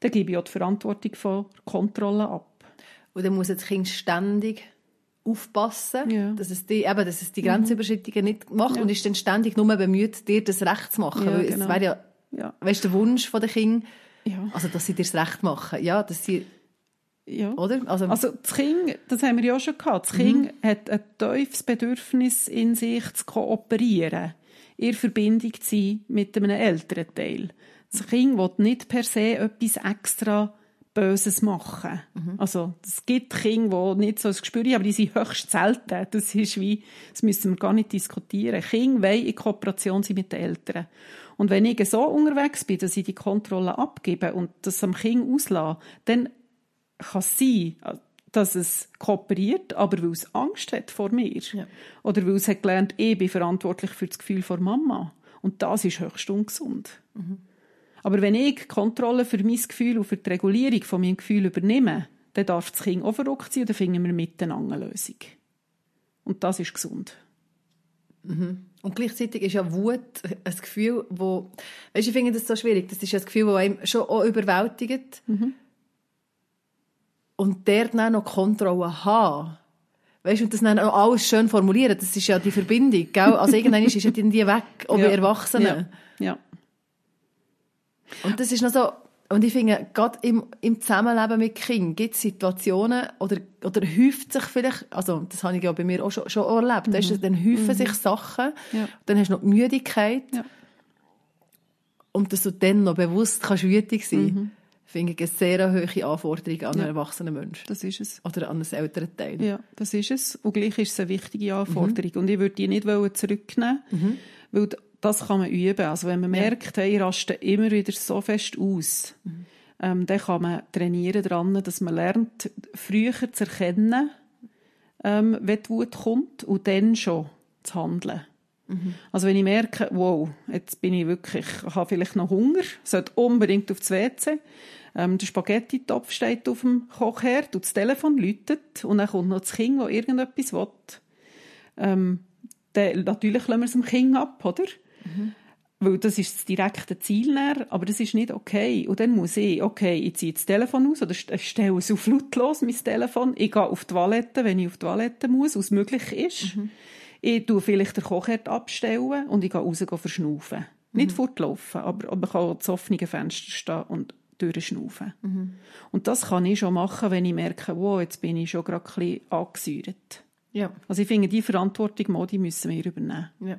dann gebe ich auch die Verantwortung von Kontrolle ab. Und dann muss das Kind ständig aufpassen, Ja. Mhm. dass, es die, eben, dass es die Grenzüberschreitungen nicht macht und ist dann ständig nur bemüht, dir das Recht zu machen. Ja, genau. es wäre ja, Ja. weißt, der Wunsch der Kinder, Ja. also dass sie dir das Recht machen. Ja, dass sie, ja. oder? Also, Also das Kind, das haben wir ja auch schon gehabt, das Kind hat ein tiefes Bedürfnis in sich zu kooperieren, in Verbindung zu sein mit einem älteren Teil. Das Kind will nicht per se etwas extra Böses machen. Also es gibt Kinder, die nicht so ein Gespür haben, aber die sind höchst selten. Das ist wie, das müssen wir gar nicht diskutieren. Kinder wollen in Kooperation sein mit den Eltern. Und wenn ich so unterwegs bin, dass ich die Kontrolle abgebe und das am Kind auslasse, dann kann es sein, dass es kooperiert, aber weil es Angst hat vor mir. Ja. Oder weil es hat gelernt, ich bin verantwortlich für das Gefühl vor Mama. Und das ist höchst ungesund. Aber wenn ich Kontrolle für mein Gefühl und für die Regulierung von meinem Gefühl übernehme, dann darf das Kind auch verrückt sein und dann finden wir miteinander eine Lösung. Und das ist gesund. Und gleichzeitig ist ja Wut ein Gefühl, wo, weißt, ich finde das so schwierig. Das ist ja ein Gefühl, das einem schon auch überwältigt. Und der dann noch Kontrolle haben. Weißt, und das dann auch alles schön formulieren, das ist ja die Verbindung, gell? Also irgendwann ist ja die weg, auch bei Erwachsenen. Ja. ja. Und das ist noch so, und ich finde, gerade im, im Zusammenleben mit Kindern gibt es Situationen, oder, oder häuft sich vielleicht, also das habe ich ja bei mir auch schon, schon erlebt, du, dann häufen sich Sachen, Ja. dann hast du noch die Müdigkeit, Ja. und dass du dann noch bewusst kannst wütig sein finde ich eine sehr hohe Anforderung an einen Ja. erwachsenen Menschen. Das ist es. Oder an einen älteren Teil. Ja, das ist es. Und gleich ist es eine wichtige Anforderung. Und ich würde die nicht wollen zurücknehmen weil das kann man üben. Also wenn man merkt, hey, ich raste immer wieder so fest aus, ähm, dann kann man trainieren daran, dass man lernt, früher zu erkennen, ähm, wenn die Wut kommt und dann schon zu handeln. Mhm. Also wenn ich merke, wow, jetzt bin ich wirklich, ich habe vielleicht noch Hunger, sollte unbedingt aufs WC, ähm, der Spaghetti-Topf steht auf dem Kochherd und das Telefon läutet und dann kommt noch das Kind, das irgendetwas will. Ähm, dann, natürlich lassen wir es dem Kind ab, oder? Mhm. Weil das ist das direkte Ziel näher, aber das ist nicht okay. Und dann muss ich, okay, ich ziehe das Telefon aus oder stelle es auf lautlos, mein Telefon. Ich gehe auf die Toilette, wenn ich auf die Toilette muss, was möglich ist. Mhm. Ich tue vielleicht den Kochherd abstellen und ich gehe raus verschnaufen. Mhm. Nicht fortlaufen, aber, aber ich kann auch zu offenen Fenster stehen und durchschnaufen. Mhm. Und das kann ich schon machen, wenn ich merke, wow, jetzt bin ich schon gerade ein bisschen angesäuert. Ja. Also ich finde, die Verantwortung, die müssen wir übernehmen. Ja.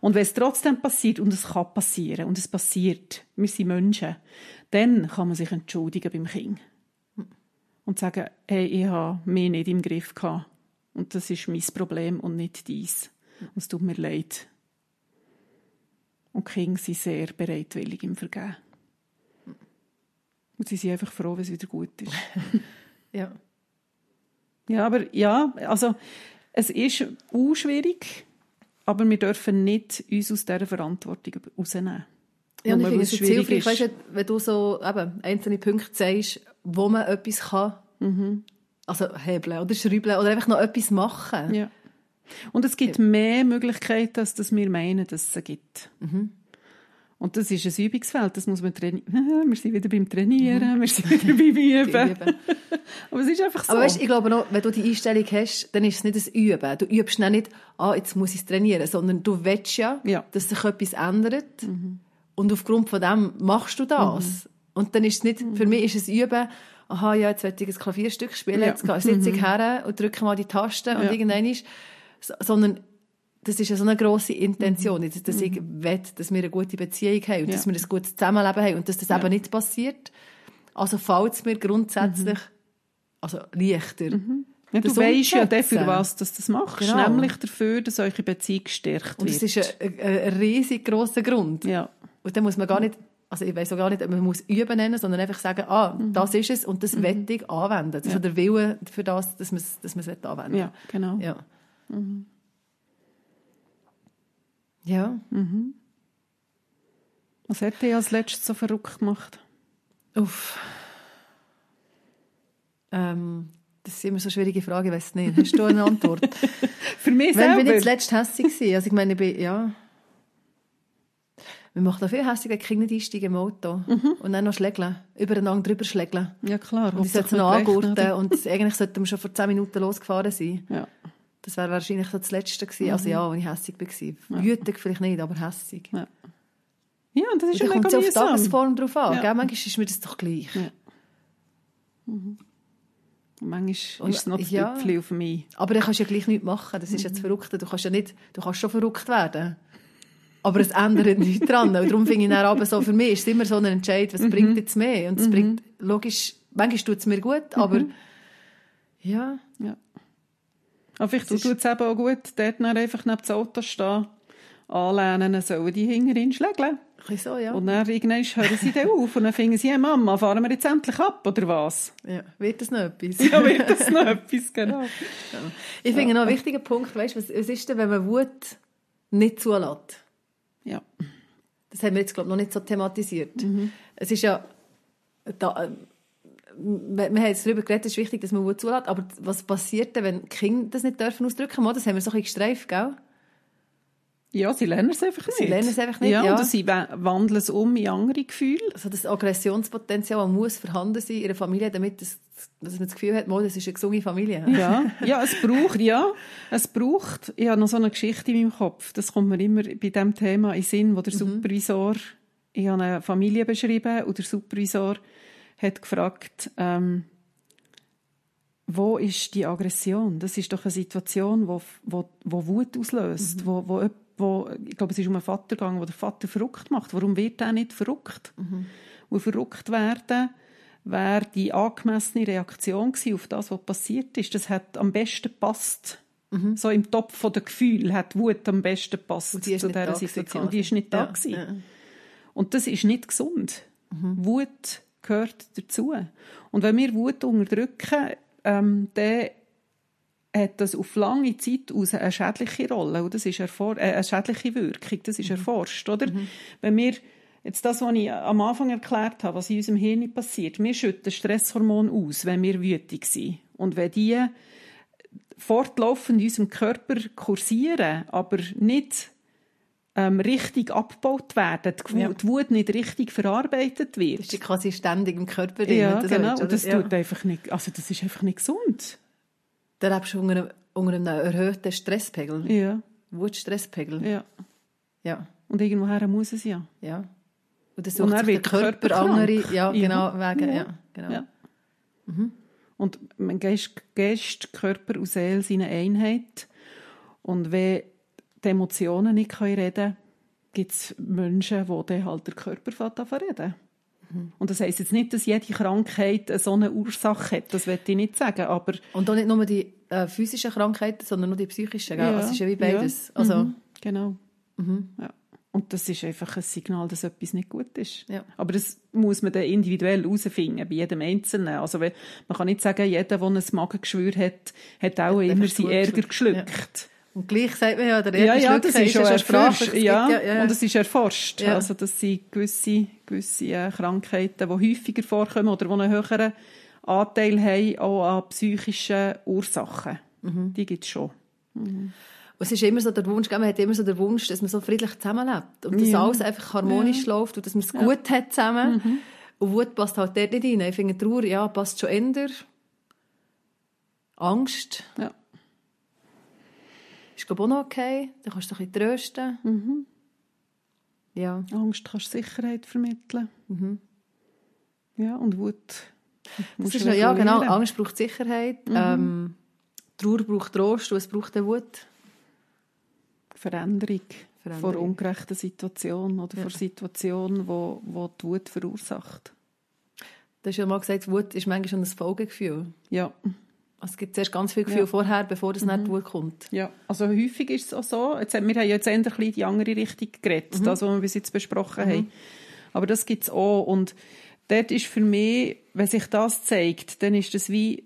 Und wenn es trotzdem passiert, und es kann passieren, und es passiert, wir sind Menschen, dann kann man sich entschuldigen beim Kind. Und sagen, hey, ich habe mich nicht im Griff gehabt. Und das ist mein Problem und nicht dies. Und es tut mir leid. Und die Kinder sind sehr bereitwillig im Vergehen. Und sie sind einfach froh, wenn es wieder gut ist. ja. Ja, aber ja, also es ist auch schwierig, aber wir dürfen nicht uns aus dieser Verantwortung rausnehmen. Ja, und ich finde es hilfreich, weißt, wenn du so eben, einzelne Punkte sagst, wo man etwas kann, mhm. also hebeln oder schrauben oder einfach noch etwas machen. Ja. Und es gibt ja. mehr Möglichkeiten, als dass wir meinen, dass es gibt. Mhm. Und das ist ein Übungsfeld, das muss man trainieren. Wir sind wieder beim Trainieren, mhm. wir sind wieder beim Üben. Aber es ist einfach so. Aber weißt, ich glaube noch, wenn du die Einstellung hast, dann ist es nicht ein Üben. Du übst nicht, ah, jetzt muss ich es trainieren, sondern du willst ja, ja. dass sich etwas ändert. Mhm. Und aufgrund von dem machst du das. Mhm. Und dann ist es nicht, für mich ist es Üben, aha, ja, jetzt werde ich ein Klavierstück spielen, ja. jetzt sitze ich mhm. her und drücke mal die Taste und irgendwann ist, sondern das ist ja so eine grosse Intention, mhm. dass ich mhm. will, dass wir eine gute Beziehung haben und ja. dass wir ein gutes Zusammenleben haben und dass das ja. eben nicht passiert. Also fällt es mir grundsätzlich mhm. also leichter. Mhm. Ja, du weißt ja dafür, was du das machst, genau. nämlich dafür, dass eure Beziehung gestärkt wird. Und das ist ein, ein, riesig grosser Grund. Ja. Und dann muss man gar nicht, also ich weiß auch gar nicht, man muss üben nennen, sondern einfach sagen, ah, mhm. das ist es und das mhm. will ich anwenden. Das ist ja. der Wille für das, dass man es dass anwenden Ja, genau. Ja. Mhm. Ja. Mhm. Was hat dich als letztes so verrückt gemacht? Uff. Ähm, das ist immer so eine schwierige Frage, ich weiß nicht. Hast du eine Antwort? Für mich Wann selber. bin ich zuletzt hässlich gewesen? Also ich meine, ich bin, ja... Wir machen auch viel hässlich, wenn die Kinder nicht einsteigen im Auto. Mhm. Und dann noch schlägeln. Übereinander drüber schlägeln. Ja, klar. Und die sollten noch angurten. Und eigentlich sollten wir schon vor zehn Minuten losgefahren sein. Ja. Das wäre wahrscheinlich so das Letzte gewesen. Also mhm. Also ja, als ich hässig war. Ja. Wütig vielleicht nicht, aber hässig. Ja. Ja, und das ist und ja kommt es auf die Tagesform drauf an. Ja. Manchmal ist mir das doch gleich. Ja. Mhm. Und manchmal und, ist es noch das ja. Tüpfchen auf mich. Aber dann kannst du ja gleich nichts machen. Das ist mhm. jetzt verrückt. Du kannst ja nicht, du kannst schon verrückt werden. Aber es ändert nichts dran. Und darum finde ich dann aber so, für mich ist es immer so ein Entscheid, was mhm. bringt jetzt mehr? Und es mhm. bringt, logisch, manchmal tut es mir gut, aber, mhm. ja. ja. Aber vielleicht tut es eben auch gut, dort einfach neben dem Auto stehen, anlehnen, dann sollen die hinterhin schlägeln. So, ja. Und dann irgendwann hören sie dann auf und dann finden sie, hey Mama, fahren wir jetzt endlich ab, oder was? Ja, wird das noch etwas? ja, wird das noch etwas, genau. Ja. Ich finde ja. noch einen wichtigen Punkt, weißt, was, was ist denn, wenn man Wut nicht zulässt? Ja. Das haben wir jetzt, glaube ich, noch nicht so thematisiert. Mhm. Es ist ja, da, wir haben jetzt darüber geredet, es ist wichtig, dass man Wut zulässt, aber was passiert denn, wenn Kinder das nicht dürfen ausdrücken dürfen? Das haben wir so ein bisschen gestreift, gell? Ja, sie lernen es einfach nicht. Sie lernen es einfach nicht, ja. ja. Und sie wandeln es um in andere Gefühle. Also das Aggressionspotenzial muss vorhanden sein in einer Familie, damit das, dass man das Gefühl hat, das ist eine gesunde Familie. Ja, ja, es braucht, ja, es braucht, ich habe noch so eine Geschichte in meinem Kopf, das kommt mir immer bei diesem Thema in den Sinn, wo der mhm. Supervisor, ich habe eine Familie beschrieben und der Supervisor hat gefragt, ähm, wo ist die Aggression? Das ist doch eine Situation, wo, wo, wo Wut auslöst, mhm. wo, wo, wo, ich glaube, es ist um einen Vater gegangen, wo der Vater verrückt macht. Warum wird er nicht verrückt? Mhm. Wo verrückt werden wäre die angemessene Reaktion auf das, was passiert ist. Das hat am besten gepasst. Mhm. So im Topf der Gefühle hat Wut am besten gepasst zu dieser Situation. Und die ist nicht da ja, ja. Und das ist nicht gesund. Mhm. Wut gehört dazu. Und wenn wir Wut unterdrücken, ähm, dann hat das auf lange Zeit aus eine schädliche Rolle und das ist erfor äh, eine schädliche Wirkung, das ist mhm. erforscht, oder? Mhm. Wenn wir jetzt das, was ich am Anfang erklärt habe, was in unserem Hirn passiert, wir schütten Stresshormone aus, wenn wir wütig sind und wenn die fortlaufend in unserem Körper kursieren, aber nicht ähm, richtig abgebaut werden, die, ja. die Wut nicht richtig verarbeitet wird. Das ist quasi ständig im Körper drin. Ja, genau. Und das, ja. tut einfach nicht, also das ist einfach nicht gesund. Da lebst du unter einem, unter einem erhöhten Stresspegel. Ja. Wutstresspegel. Ja. Ja. Und irgendwoher muss es ja. Ja. Und dann sucht und der Körper, Körper andere, ja, genau, Wege, ja. genau. Ja. Mhm. Und Geist, Geist, Körper und Seele sind eine Einheit. Und wenn die Emotionen nicht reden können, gibt es Menschen, die dann halt der Körper reden mhm. Und das heisst jetzt nicht, dass jede Krankheit so eine Ursache hat, das will ich nicht sagen, aber... Und auch nicht nur die äh, physischen Krankheiten, sondern nur die psychischen, gell? Ja, also es ist ja wie beides. Ja. Also, mhm. Genau. Mhm. Ja. Und das ist einfach ein Signal, dass etwas nicht gut ist. Ja. Aber das muss man dann individuell herausfinden, bei jedem Einzelnen. Also man kann nicht sagen, jeder, der ein Magengeschwür hat, hat auch hat immer seinen Ärger geschluckt. Ja. Und gleich sagt man ja, der ja, ja, das ist, schon erforscht. Ja, ja, ja, und es ist erforscht. Ja. Also das sind gewisse, gewisse äh, Krankheiten, die häufiger vorkommen oder die einen höheren Anteil haben, auch an psychischen Ursachen. Mhm. Die gibt es schon. Mhm. Und es ist immer so der Wunsch, man hat immer so den Wunsch, dass man so friedlich zusammenlebt und dass ja. alles einfach harmonisch ja. läuft und dass man es ja. gut hat zusammen. Mhm. Und Wut passt halt dort nicht rein. Ich finde, Trauer, ja, passt schon eher. Angst. Ja. Ist, glaube ich, auch noch okay. Da kannst du ein bisschen trösten. Mhm. Ja. Angst kannst Sicherheit vermitteln. Mhm. Ja, und Wut das ist, ja, genau. Angst braucht Sicherheit. Mhm. Ähm, Trauer braucht Trost und es braucht eine Wut. Veränderung, Veränderung. vor ungerechten Situationen oder ja. vor Situationen, wo, wo die Wut verursacht. Du hast ja mal gesagt, Wut ist manchmal schon ein Folgegefühl. Ja. Also es gibt zuerst ganz viel Gefühl ja. vorher, bevor das mhm. nicht Wut kommt. Ja, also häufig ist es auch so. Jetzt, wir haben ja jetzt ein die andere Richtung geredet, mhm. das, was wir bis jetzt besprochen mhm. haben. Aber das gibt es auch. Und dort ist für mich, wenn sich das zeigt, dann ist das wie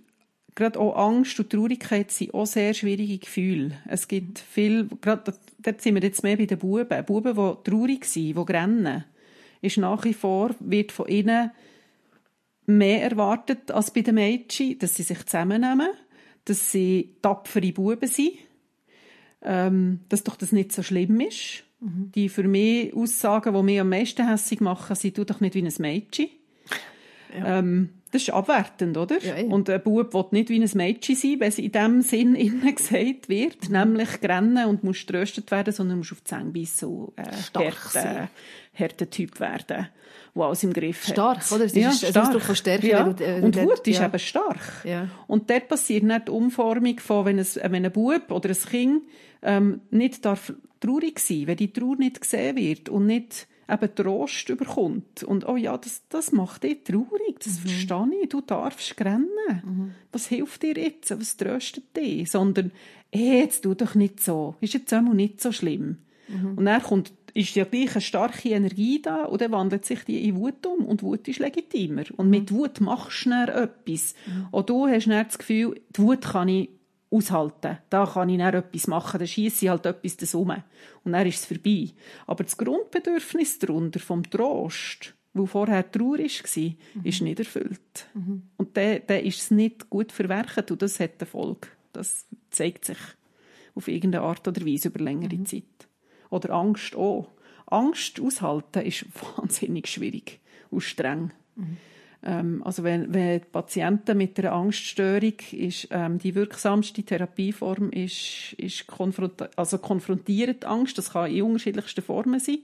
gerade auch Angst und Traurigkeit sind auch sehr schwierige Gefühle. Es gibt viel, gerade dort sind wir jetzt mehr bei den Buben. Buben, die traurig sind, die rennen, ist nach wie vor, wird von ihnen mehr erwartet als bei den Mädchen, dass sie sich zusammennehmen, dass sie tapfere Buben sind, ähm, dass doch das nicht so schlimm ist. Mhm. Die für mich Aussagen, die mich am meisten hässlich machen, sie tut doch nicht wie ein Mädchen. Ja. Ähm, das ist abwertend, oder? Ja, ja. Und ein Bub will nicht wie ein Mädchen sein, wenn es in dem Sinn innen gesagt wird, mhm. nämlich rennen und muss tröstet werden, sondern muss auf die Zähne beißen und äh, härter, härter Typ werden, der alles im Griff stark, hat. oder? Es ja, ist stark. von Stärke. Ja. Du, äh, und Wut ist eben stark. Ja. Und dort passiert nicht die Umformung von, wenn, es, wenn ein Bub oder ein Kind ähm, nicht darf traurig sein, wenn die Trauer nicht gesehen wird und nicht eben Trost überkommt. Und oh ja, das, das macht dich traurig, das mhm. verstehe ich. Du darfst rennen. Mhm. Was hilft dir jetzt? Was tröstet dich? Sondern, hey, jetzt tu doch nicht so. Ist jetzt einmal nicht so schlimm. Mhm. Und dann kommt, ist ja gleich eine starke Energie da und dann wandelt sich die in Wut um und Wut ist legitimer. Und mit mhm. Wut machst du dann etwas. Mhm. Und du hast dann das Gefühl, die Wut kann ich aushalten. Da kann ich dann etwas machen, dann schiesse ich halt etwas das um. Und dann ist es vorbei. Aber das Grundbedürfnis darunter, vom Trost, wo vorher Trauer war, mhm. ist nicht erfüllt. Mhm. Und dann, dann ist es nicht gut verwerkt und das hat Erfolg. Das zeigt sich auf irgendeine Art oder Weise über längere mhm. Zeit. Oder Angst auch. Angst aushalten ist wahnsinnig schwierig und streng. Mhm. Ähm, also wenn, wenn Patienten mit einer Angststörung ist, ähm, die wirksamste Therapieform ist, ist konfront also konfrontiert Angst. Das kann in unterschiedlichsten Formen sein.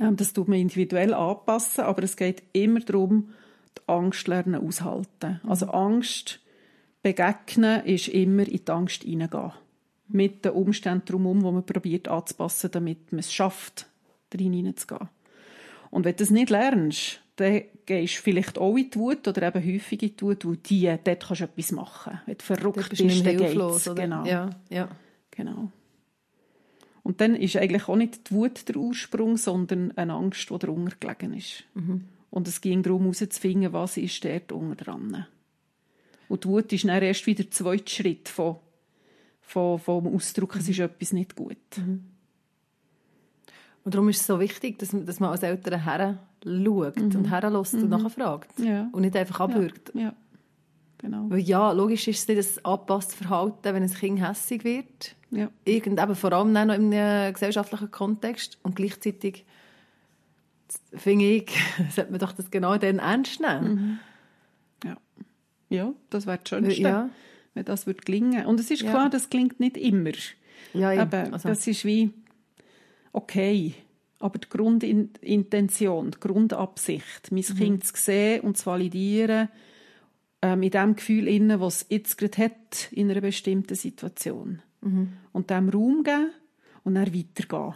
Ähm, das tut man individuell anpassen, aber es geht immer darum, die Angst lernen aushalten. Mhm. Also Angst begegnen ist immer in die Angst hineingehen. Mit den Umständen drumherum, die man probiert anzupassen, damit man es schafft, darin hineinzugehen. Und wenn du das nicht lernst, dann gehst du vielleicht auch in die Wut oder eben häufig in die Wut, weil die, dort kannst du etwas machen. Wenn du verrückt bist, bist dann geht's. Genau. Ja, ja. Genau. Und dann ist eigentlich auch nicht die Wut der Ursprung, sondern eine Angst, die darunter gelegen ist. Mhm. Und es ging darum, herauszufinden, was ist dort unten dran. Und die Wut ist dann erst wieder der zweite Schritt von, von, vom Ausdruck, es ist etwas nicht gut. Mhm. Und darum ist es so wichtig, dass, dass man als Eltern her schaut mhm. und herlässt mhm. und nachfragt. Ja. Und nicht einfach abwürgt. Ja. ja. Genau. Weil ja, logisch ist es nicht das angepasste Verhalten, wenn ein Kind hässig wird. Ja. Irgend, eben vor allem noch in einem gesellschaftlichen Kontext. Und gleichzeitig finde ich, sollte man doch das genau dann ernst nehmen. Mhm. Ja. ja, das wäre das Schönste, ja. Wenn das würde gelingen. Und es ist ja. klar, das klingt nicht immer. Ja, ja. Aber also. das ist wie okay. Aber die Grundintention, die Grundabsicht, mein mhm. Kind zu sehen und zu validieren, äh, mit dem Gefühl inne, was es jetzt gerade hat in einer bestimmten Situation. Mhm. Und dem Raum geben und dann weitergehen.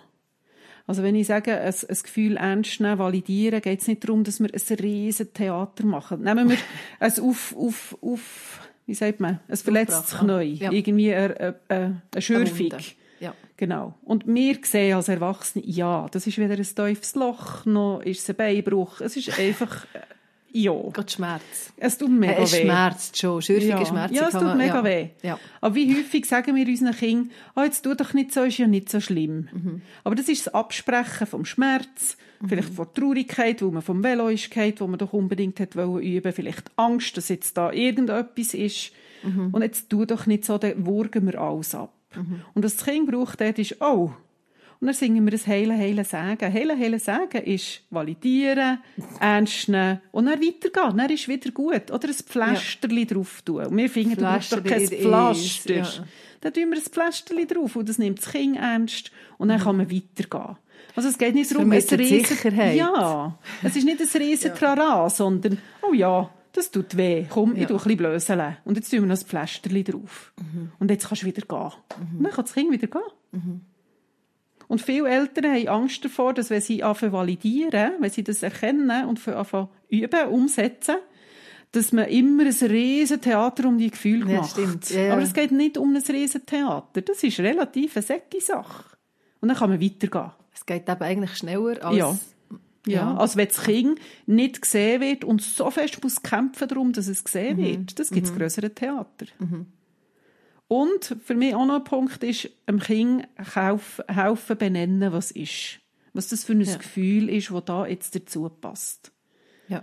Also wenn ich sage, ein, ein Gefühl ernst nehmen, validieren, geht es nicht darum, dass wir ein riesen Theater machen. Nehmen wir ein auf, auf, auf, wie sagt man, ein verletztes Knie, ja. irgendwie eine, eine, eine Schürfung. Ja. Genau. Und wir sehen als Erwachsene, ja, das ist weder ein tiefes Loch, noch ist es ein Beinbruch. Es ist einfach, äh, ja. Gott Schmerz. Es tut mega es weh. Es schmerzt schon. Schürfige ja. Schmerzen Ja, es tut mega ja. weh. Ja. Aber wie häufig sagen wir unseren Kindern, oh, jetzt tu doch nicht so, ist ja nicht so schlimm. Mhm. Aber das ist das Absprechen vom Schmerz. Vielleicht von Traurigkeit, wo man vom Velo ist geht, wo man doch unbedingt hat üben vielleicht Angst, dass jetzt da irgendetwas ist. Mhm. Und jetzt tu doch nicht so, dann wurgen wir alles ab. Mhm. Und was das Kind braucht, dort ist, oh, und dann singen wir das Heile, Heile, Sagen. Heile, Heile, Sagen ist validieren, ernst nehmen und dann weitergehen. Dann ist wieder gut. Oder ein Pflasterli ja. drauf tun. Und wir finden, du brauchst doch kein Pflaster. Ja. Dann tun wir ein Pflasterli drauf und das nimmt das Kind ernst und dann mhm. kann man weitergehen. Also es geht nicht darum, es riesen, ja, es ist nicht ein riesen. Trara, sondern, oh ja, das tut weh. Komm, ja. ich tue ein bisschen blöseln. Und jetzt tun wir noch ein Pflasterli drauf. Mhm. Und jetzt kannst du wieder gehen. Mhm. Und dann kann das Kind wieder gehen. Mhm. Und viele Eltern haben Angst davor, dass wenn sie anfangen validieren, wenn sie das erkennen und anfangen üben, umsetzen, dass man immer ein riesen Theater um die Gefühle ja, macht. Stimmt. Ja. Aber es geht nicht um ein riesen Theater. Das ist relativ eine säcke Sache. Und dann kann man weitergehen. Es geht eben eigentlich schneller als... Ja. Ja, also wenn das Kind nicht gesehen wird und so fest muss kämpfen darum, dass es gesehen mhm. wird, das gibt es mhm. größere Theater. Mhm. Und für mich auch noch ein Punkt ist, dem Kind helfen benennen, was ist. Was das für ein ja. Gefühl ist, das da jetzt dazu passt. Ja.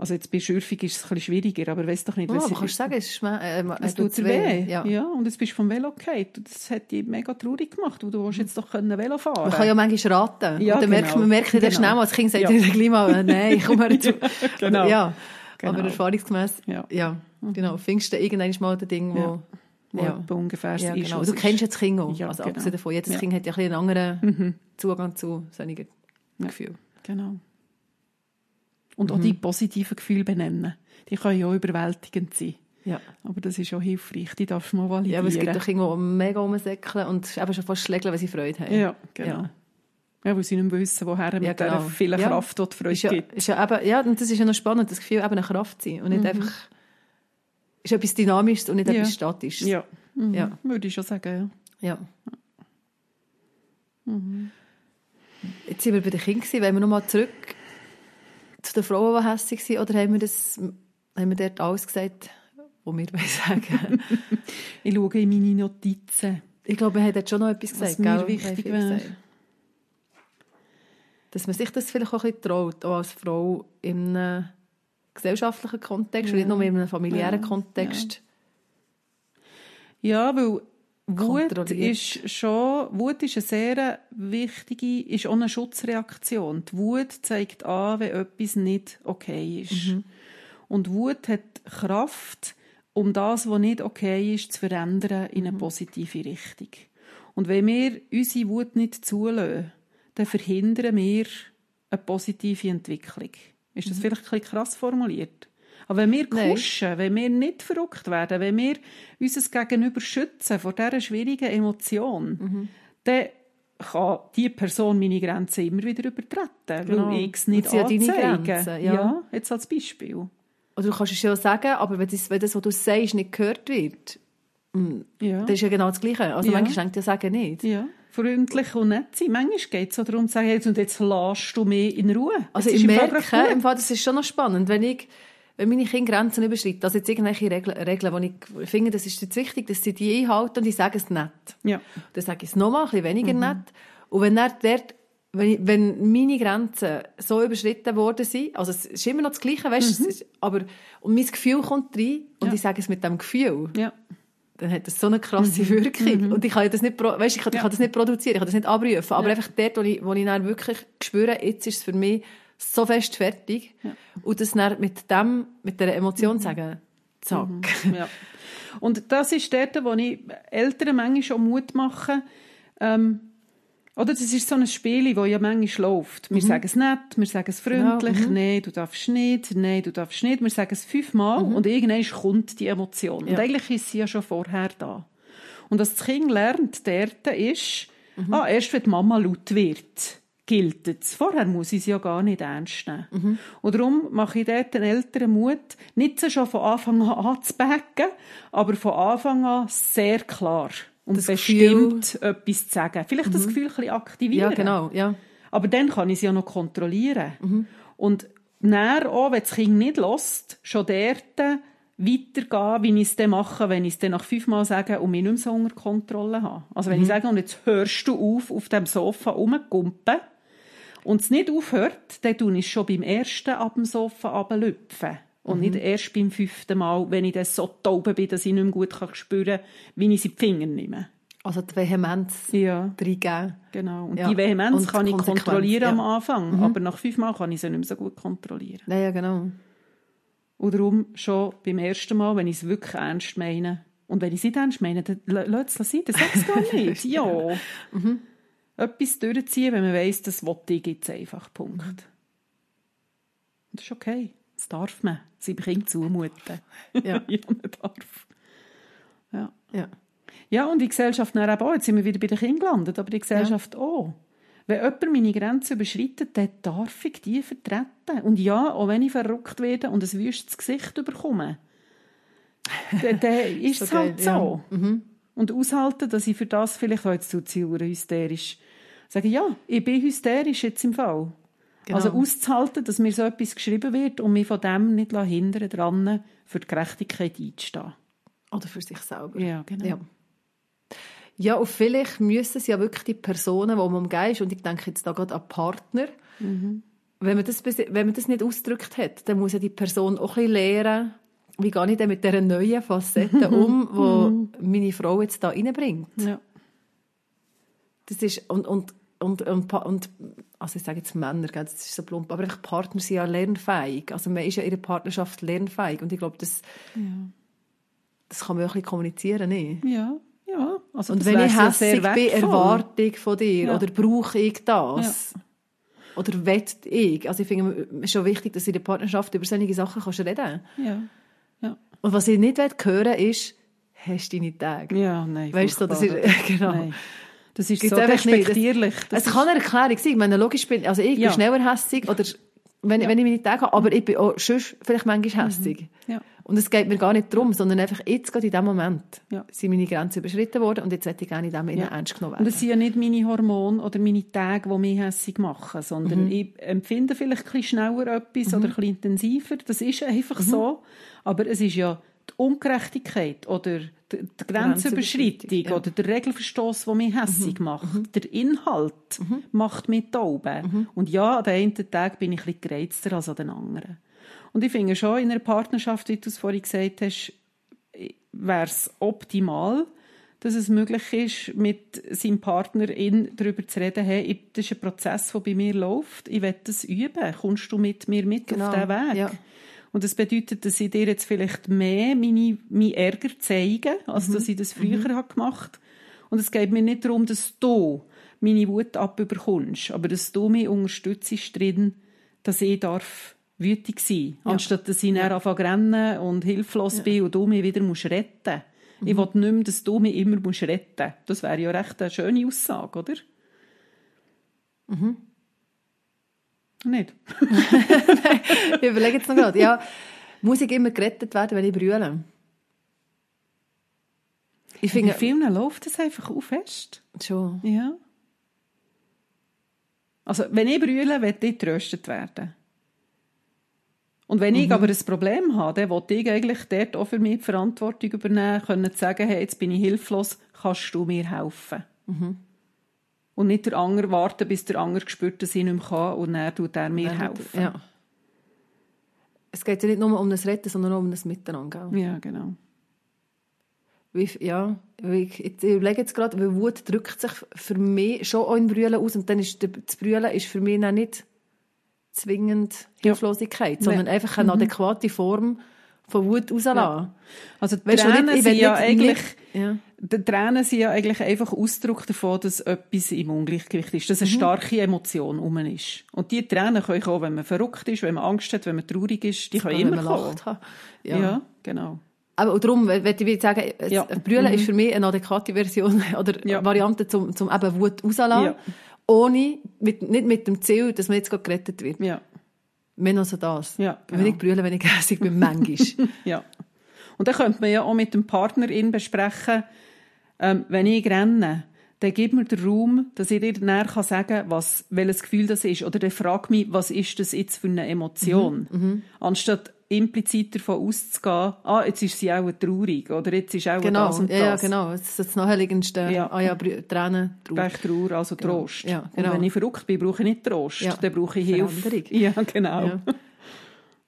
Also jetzt bei Schürfung ist es ein bisschen schwieriger, aber weißt doch nicht, was oh, aber kannst sagen, es, ist, äh, es tut dir weh. weh. Ja. ja. und jetzt bist du vom Velo gefallen. Das hat dich mega traurig gemacht, weil du willst jetzt doch können Velo fahren Man kann ja manchmal raten. Ja, und dann genau. merkt man merkt genau. schnell, als Kind sagt ja. gleich mal, nein, ich komme dazu. genau. Ja, genau. aber erfahrungsgemäß, ja, ja genau. Findest du irgendwann mal das Ding, wo... Ja wo ja. ungefähr ja, genau. Du kennst jetzt Kinder auch. Ja, also genau. abgesehen davon, jedes ja. Kind hat ja ein einen anderen mhm. Zugang zu solchen ja. Gefühlen. Genau. Und mhm. auch die positiven Gefühle benennen. Die können ja auch überwältigend sein. Ja. Aber das ist auch hilfreich. Die darfst du mal validieren. Ja, aber es gibt doch die mega rumsäckeln und eben schon fast schlägeln, wenn sie Freude haben. Ja, genau. Ja. weil sie nicht mehr wissen, woher mit ja, genau. dieser vielen Kraft, die die Freude ist ja, gibt. Ist ja, eben, ja, und das ist ja noch spannend, das Gefühl, eben eine Kraft zu sein und nicht mhm. einfach ist etwas Dynamisches und nicht ja. etwas Statisches. Ja. Mhm. ja. Würde ich schon sagen, ja. Ja. Mhm. Jetzt sind wir bei den Kindern, wenn wir nochmal zurück zu den Frauen, die hässlich waren, oder haben wir, das, haben wir dort alles gesagt, was wir sagen Ich schaue in meine Notizen. Ich glaube, wir haben dort schon noch etwas gesagt. Was mir wichtig wäre. Dass man sich das vielleicht auch ein bisschen traut, auch als Frau in einem gesellschaftlichen Kontext, ja. und nicht nur in einem familiären ja. Kontext. Ja, weil Wut ist schon, Wut ist eine sehr wichtige, ist auch eine Schutzreaktion. Die Wut zeigt an, wenn etwas nicht okay ist. Mhm. Und Wut hat Kraft, um das, was nicht okay ist, zu verändern in eine Mhm. positive Richtung. Und wenn wir unsere Wut nicht zulassen, dann verhindern wir eine positive Entwicklung. Ist das Mhm. vielleicht ein bisschen krass formuliert? Aber wenn wir Nein. kuschen, wenn wir nicht verrückt werden, wenn wir unser Gegenüber schützen vor dieser schwierigen Emotion, Mhm. dann kann diese Person meine Grenzen immer wieder übertreten, Genau. weil ich es nicht anzeige. Grenzen, ja. jetzt als Beispiel. Oder du kannst es ja sagen, aber wenn das, wenn das, was du sagst, nicht gehört wird, Ja. das ist ja genau das Gleiche. Also Ja. manchmal denkt ja sagen nicht. ja. Freundlich und nett sein. Manchmal geht es so darum zu sagen, jetzt, und jetzt lässt du mich in Ruhe. Also ich merke, im Fall, das ist schon noch spannend, wenn ich, wenn meine Kinder Grenzen überschreiten, also jetzt irgendwelche Regeln, Regeln wo ich finde, das ist jetzt wichtig, dass sie die einhalten und ich sage es nicht. Ja. Dann sage ich es nochmal, ein bisschen weniger mhm. nett. Und wenn er dort wenn, ich, wenn meine Grenzen so überschritten worden sind, also es ist immer noch das Gleiche, weißt, mhm. aber und mein Gefühl kommt rein und ja. ich sage es mit dem Gefühl, ja. dann hat das so eine krasse mhm. Wirkung mhm. und ich kann das nicht, weißt, ich kann, ja. ich kann das nicht produzieren, ich kann das nicht abrufen, aber einfach dort, wo ich, wo ich dann wirklich spüre, jetzt ist es für mich so fest fertig und das dann mit dem, mit der Emotion mhm. sagen, zack. Mhm. Ja. Und das ist dort, wo ich Eltern manchmal schon Mut mache, ähm, oder das ist so ein Spiel, das ja manchmal läuft. Wir mhm. sagen es nett, wir sagen es freundlich, genau. mhm. nein, du darfst nicht, nein, du darfst nicht. Wir sagen es fünfmal mhm. und irgendwann kommt die Emotion. Ja. Und eigentlich ist sie ja schon vorher da. Und was das Kind lernt dort ist, mhm. ah, erst wenn die Mama laut wird, gilt es. Vorher muss ich sie ja gar nicht ernst nehmen. Mhm. Und darum mache ich dort den Eltern Mut, nicht so schon von Anfang an anzubacken, aber von Anfang an sehr klar und das bestimmt Gefühl, etwas zu sagen. Vielleicht mhm. das Gefühl ein bisschen aktivieren. Ja, genau, ja. Aber dann kann ich es ja noch kontrollieren. Mhm. Und dann auch, wenn das Kind nicht lässt, schon dort weitergehen, wie ich es dann mache, wenn ich es dann nach fünfmal sage und mich nicht mehr so unter Kontrolle habe. Also wenn mhm. ich sage, und jetzt hörst du auf, auf dem Sofa rumzugumpen, und es nicht aufhört, dann tue ich schon beim ersten ab dem Sofa runterlüpfen. Und mhm. nicht erst beim fünften Mal, wenn ich dann so taub bin, dass ich nicht mehr gut spüren kann, wie ich sie die Finger nehme. Also die Vehemenz ja. reingeben. Genau. Und ja. die Vehemenz und kann ich kontrollieren ja. am Anfang, mhm. aber nach fünf Mal kann ich sie nicht mehr so gut kontrollieren. Ja, ja genau. Und darum schon beim ersten Mal, wenn ich es wirklich ernst meine, und wenn ich es nicht ernst meine, dann lass es sein, dann sag es gar nicht. ja. Mhm. Etwas durchziehen, wenn man weiss, das wollte ich jetzt einfach. Punkt. Mhm. Das ist okay. Das darf man seinem Kind zumuten. Ja. ja, man darf. Ja. ja. Ja, und die Gesellschaft dann auch. Jetzt sind wir wieder bei den Kindern gelandet, aber die Gesellschaft ja. auch. Wenn jemand meine Grenzen überschreitet, dann darf ich die vertreten. Und ja, auch wenn ich verrückt werde und ein wüstes Gesicht bekomme, dann, dann ist es halt so. Ja. Mhm. Und aushalten, dass ich für das vielleicht auch jetzt zu hysterisch sage, ja, ich bin hysterisch jetzt im Fall. Genau. Also auszuhalten, dass mir so etwas geschrieben wird und mich von dem nicht hindern dran, für die Gerechtigkeit einzustehen. Oder für sich selber. Ja, genau. Ja. Ja, und vielleicht müssen es ja wirklich die Personen, die man umgeht, und ich denke jetzt da gerade an Partner, mhm. wenn, man das, wenn man das nicht ausgedrückt hat, dann muss ja die Person auch ein bisschen lernen, wie gehe ich denn mit dieser neuen Facette um, die meine Frau jetzt da reinbringt. Ja. Das ist, und, und und, und, und also ich sage jetzt Männer, das ist so plump, aber einfach Partner sind ja lernfähig. Also man ist ja in der Partnerschaft lernfähig und ich glaube, das, ja. das kann man auch ein bisschen kommunizieren, nicht? Ja, ja. Also und wenn ich hässlich ja bin, Erwartung von dir ja. oder brauche ich das? Ja. Oder wett ich? Also ich finde es schon wichtig, dass in der Partnerschaft über solche Sachen kannst reden Ja. ja. Und was ich nicht hören will, ist, hast du deine Tage? Ja, nein. Weißt du, das ist, genau. Nein. Das ist Gibt's so respektierlich. Es kann eine Erklärung sein. Ich meine, logisch bin, also ich ja. bin schneller hässig oder wenn, ja. wenn ich meine Tage habe, aber ich bin auch sonst vielleicht manchmal mhm. hässig. Mhm. Ja. Und es geht mir gar nicht darum, sondern einfach jetzt gerade in diesem Moment ja. sind meine Grenzen überschritten worden und jetzt hätte ich gerne in diesem ja. ernst genommen werden. Und es sind ja nicht meine Hormone oder meine Tage, die mich hässig machen, sondern mhm. ich empfinde vielleicht ein bisschen schneller etwas mhm. oder ein bisschen intensiver. Das ist einfach mhm. so. Aber es ist ja die Ungerechtigkeit oder die, Grenzüberschreitung ja. oder der Regelverstoß, der mich hässig mhm. macht. Mhm. Der Inhalt mhm. macht mich taub. Mhm. Und ja, an den einen Tag bin ich ein bisschen gereizter als an den anderen. Und ich finde schon, in einer Partnerschaft, wie du es vorhin gesagt hast, wäre es optimal, dass es möglich ist, mit seinem Partner darüber zu reden, hey, das ist ein Prozess, der bei mir läuft, ich will das üben, kommst du mit mir mit genau. auf diesen Weg? Ja. Und das bedeutet, dass ich dir jetzt vielleicht mehr meine, meinen Ärger zeige, als mhm. dass ich das früher mhm. habe gemacht Und es geht mir nicht darum, dass du meine Wut abüberkommst, aber dass du mich unterstützt drin, dass ich darf wütig sein ja. anstatt dass ich ja. anfange rennen und hilflos ja. bin und du mich wieder musst retten musst. Ich mhm. will nicht mehr, dass du mich immer musst retten musst. Das wäre ja recht eine schöne Aussage, oder? Mhm. Nicht? ich überlege jetzt noch gerade. Ja, muss ich immer gerettet werden, wenn ich brülle? Ich finde, in vielen läuft das einfach auch fest. Schon. Ja. Also, wenn ich brülle, will ich getröstet werden. Und wenn ich aber ein Problem habe, dann will ich eigentlich dort auch für mich die Verantwortung übernehmen, können sagen, hey, jetzt bin ich hilflos, kannst du mir helfen? Und nicht der andere warten, bis der andere spürt, dass ich nicht mehr kann und dann tut er mir Dann helfen. Ja. Es geht ja nicht nur um das Retten, sondern auch um das Miteinander. gell? ja genau. Wie, ja, ich, ich überlege jetzt gerade, weil Wut drückt sich für mich schon auch in Brüllen aus und dann ist der- das Brüllen ist für mich dann nicht zwingend Hilflosigkeit, sondern Nee. einfach eine adäquate Form von Wut rauslassen. Also die Weißt Tränen nicht- ich sind ja eigentlich... nicht- ja. Die Tränen sind ja eigentlich einfach Ausdruck davon, dass etwas im Ungleichgewicht ist, Mhm. dass eine starke Emotion um ist. Und die Tränen können kommen, wenn man verrückt ist, wenn man Angst hat, wenn man traurig ist, die können Wenn immer man kommen. lacht hat. Ja. Ja. genau. Aber und darum würde ich sagen, Ja. Brüllen ist für mich eine adäquate Version oder Ja. Variante zum, zum eben Wut rauslassen, Ja. ohne, mit, nicht mit dem Ziel, dass man jetzt gerade gerettet wird. Ja, Mehr noch so das. Ja, Wenn genau. ich brülle, wenn ich hässig bin, manchmal. ja. Und dann könnte man ja auch mit dem Partnerin besprechen, ähm, wenn ich renne, dann gib mir den Raum, dass ich dir näher kann sagen was, welches Gefühl das ist. Oder dann frag mich, was ist das jetzt für eine Emotion? Mhm, Anstatt implizit davon auszugehen, ah, jetzt ist sie auch traurig oder jetzt ist auch genau, das und ja, ja, das. genau. Das ist das Naheliegendste. Ja. Ah ja, Tränen, Trauer. Gleich Trauer, also Trost. Ja, genau. Und wenn ich verrückt bin, brauche ich nicht Trost, Ja. dann brauche ich Hilfe. Veränderung. Ja, genau.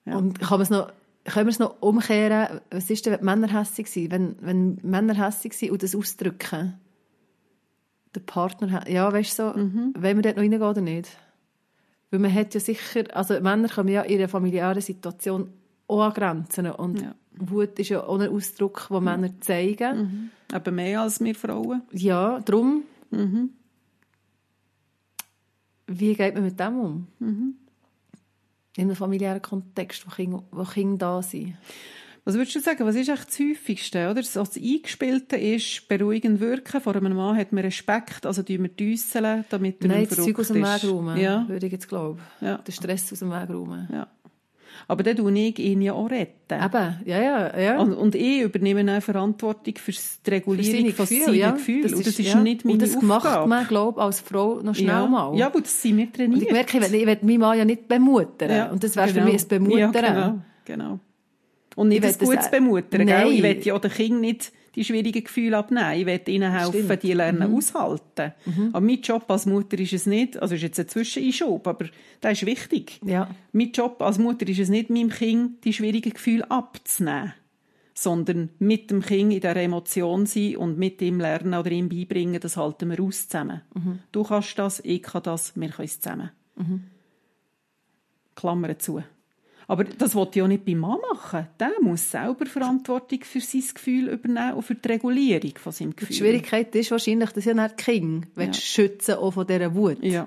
Ja. Und kann man es noch, können wir es noch umkehren? Was ist denn, wenn Männer hässig sind? Wenn, wenn Männer hässig sind und das ausdrücken? Der Partner, ja, weißt du, so, Mhm. wollen wir dort noch reingehen oder nicht? Weil man hat ja sicher, also Männer kommen ja in ihrer familiären Situation auch an Grenzen. Und Ja. Wut ist ja auch ein Ausdruck, den Männer zeigen. Eben mehr als wir Frauen. Ja, darum. Mhm. Wie geht man mit dem um? In einem familiären Kontext, wo Kinder, wo Kinder da sind. Was würdest du sagen, was ist echt das Häufigste? Oder? So das Eingespielte ist beruhigend wirken. Vor einem Mann hat man Respekt, also tun wir düsseln, damit er Nein, nicht das Zeug aus dem Weg räumen, Ja, würde ich jetzt glauben. Ja. Den Stress aus dem Weg räumen. ja. Aber dann tue ich ihn ja auch retten. Eben, ja, ja, ja. Und, und ich übernehme auch Verantwortung für die Regulierung von seinen ja. Gefühlen. und das ist ja. nicht meine Und das macht Aufgabe. man, glaube ich, als Frau noch schnell ja. mal. Ja, aber das sind wir und trainiert. ich merke, ich will, ich will meinen Mann ja nicht bemuttern. Ja, und das wäre genau. für mich ein Bemuttern. Ja, genau, genau. Und nicht Ich ein will das gutes auch- Bemuttern. Gell? Nein. Ich will ja den Kindern nicht die schwierigen Gefühle abnehmen. Ich will ihnen helfen, Stimmt. Mhm. die lernen aushalten. Aber mein Job als Mutter ist es nicht, also ist jetzt ein Zwischeneinschub, aber das ist wichtig. Ja. Mein Job als Mutter ist es nicht, meinem Kind die schwierigen Gefühle abzunehmen, sondern mit dem Kind in dieser Emotion sein und mit ihm lernen oder ihm beibringen, das halten wir aus zusammen. Du kannst das, ich kann das, wir können es zusammen. Klammer zu. Aber das wollte ich auch nicht beim Mann machen. Der muss selber Verantwortung für sein Gefühl übernehmen und für die Regulierung von seinem Gefühl. Die Schwierigkeit ist wahrscheinlich, dass ja nicht Kinder ja. schützen auch von dieser Wut. Ja.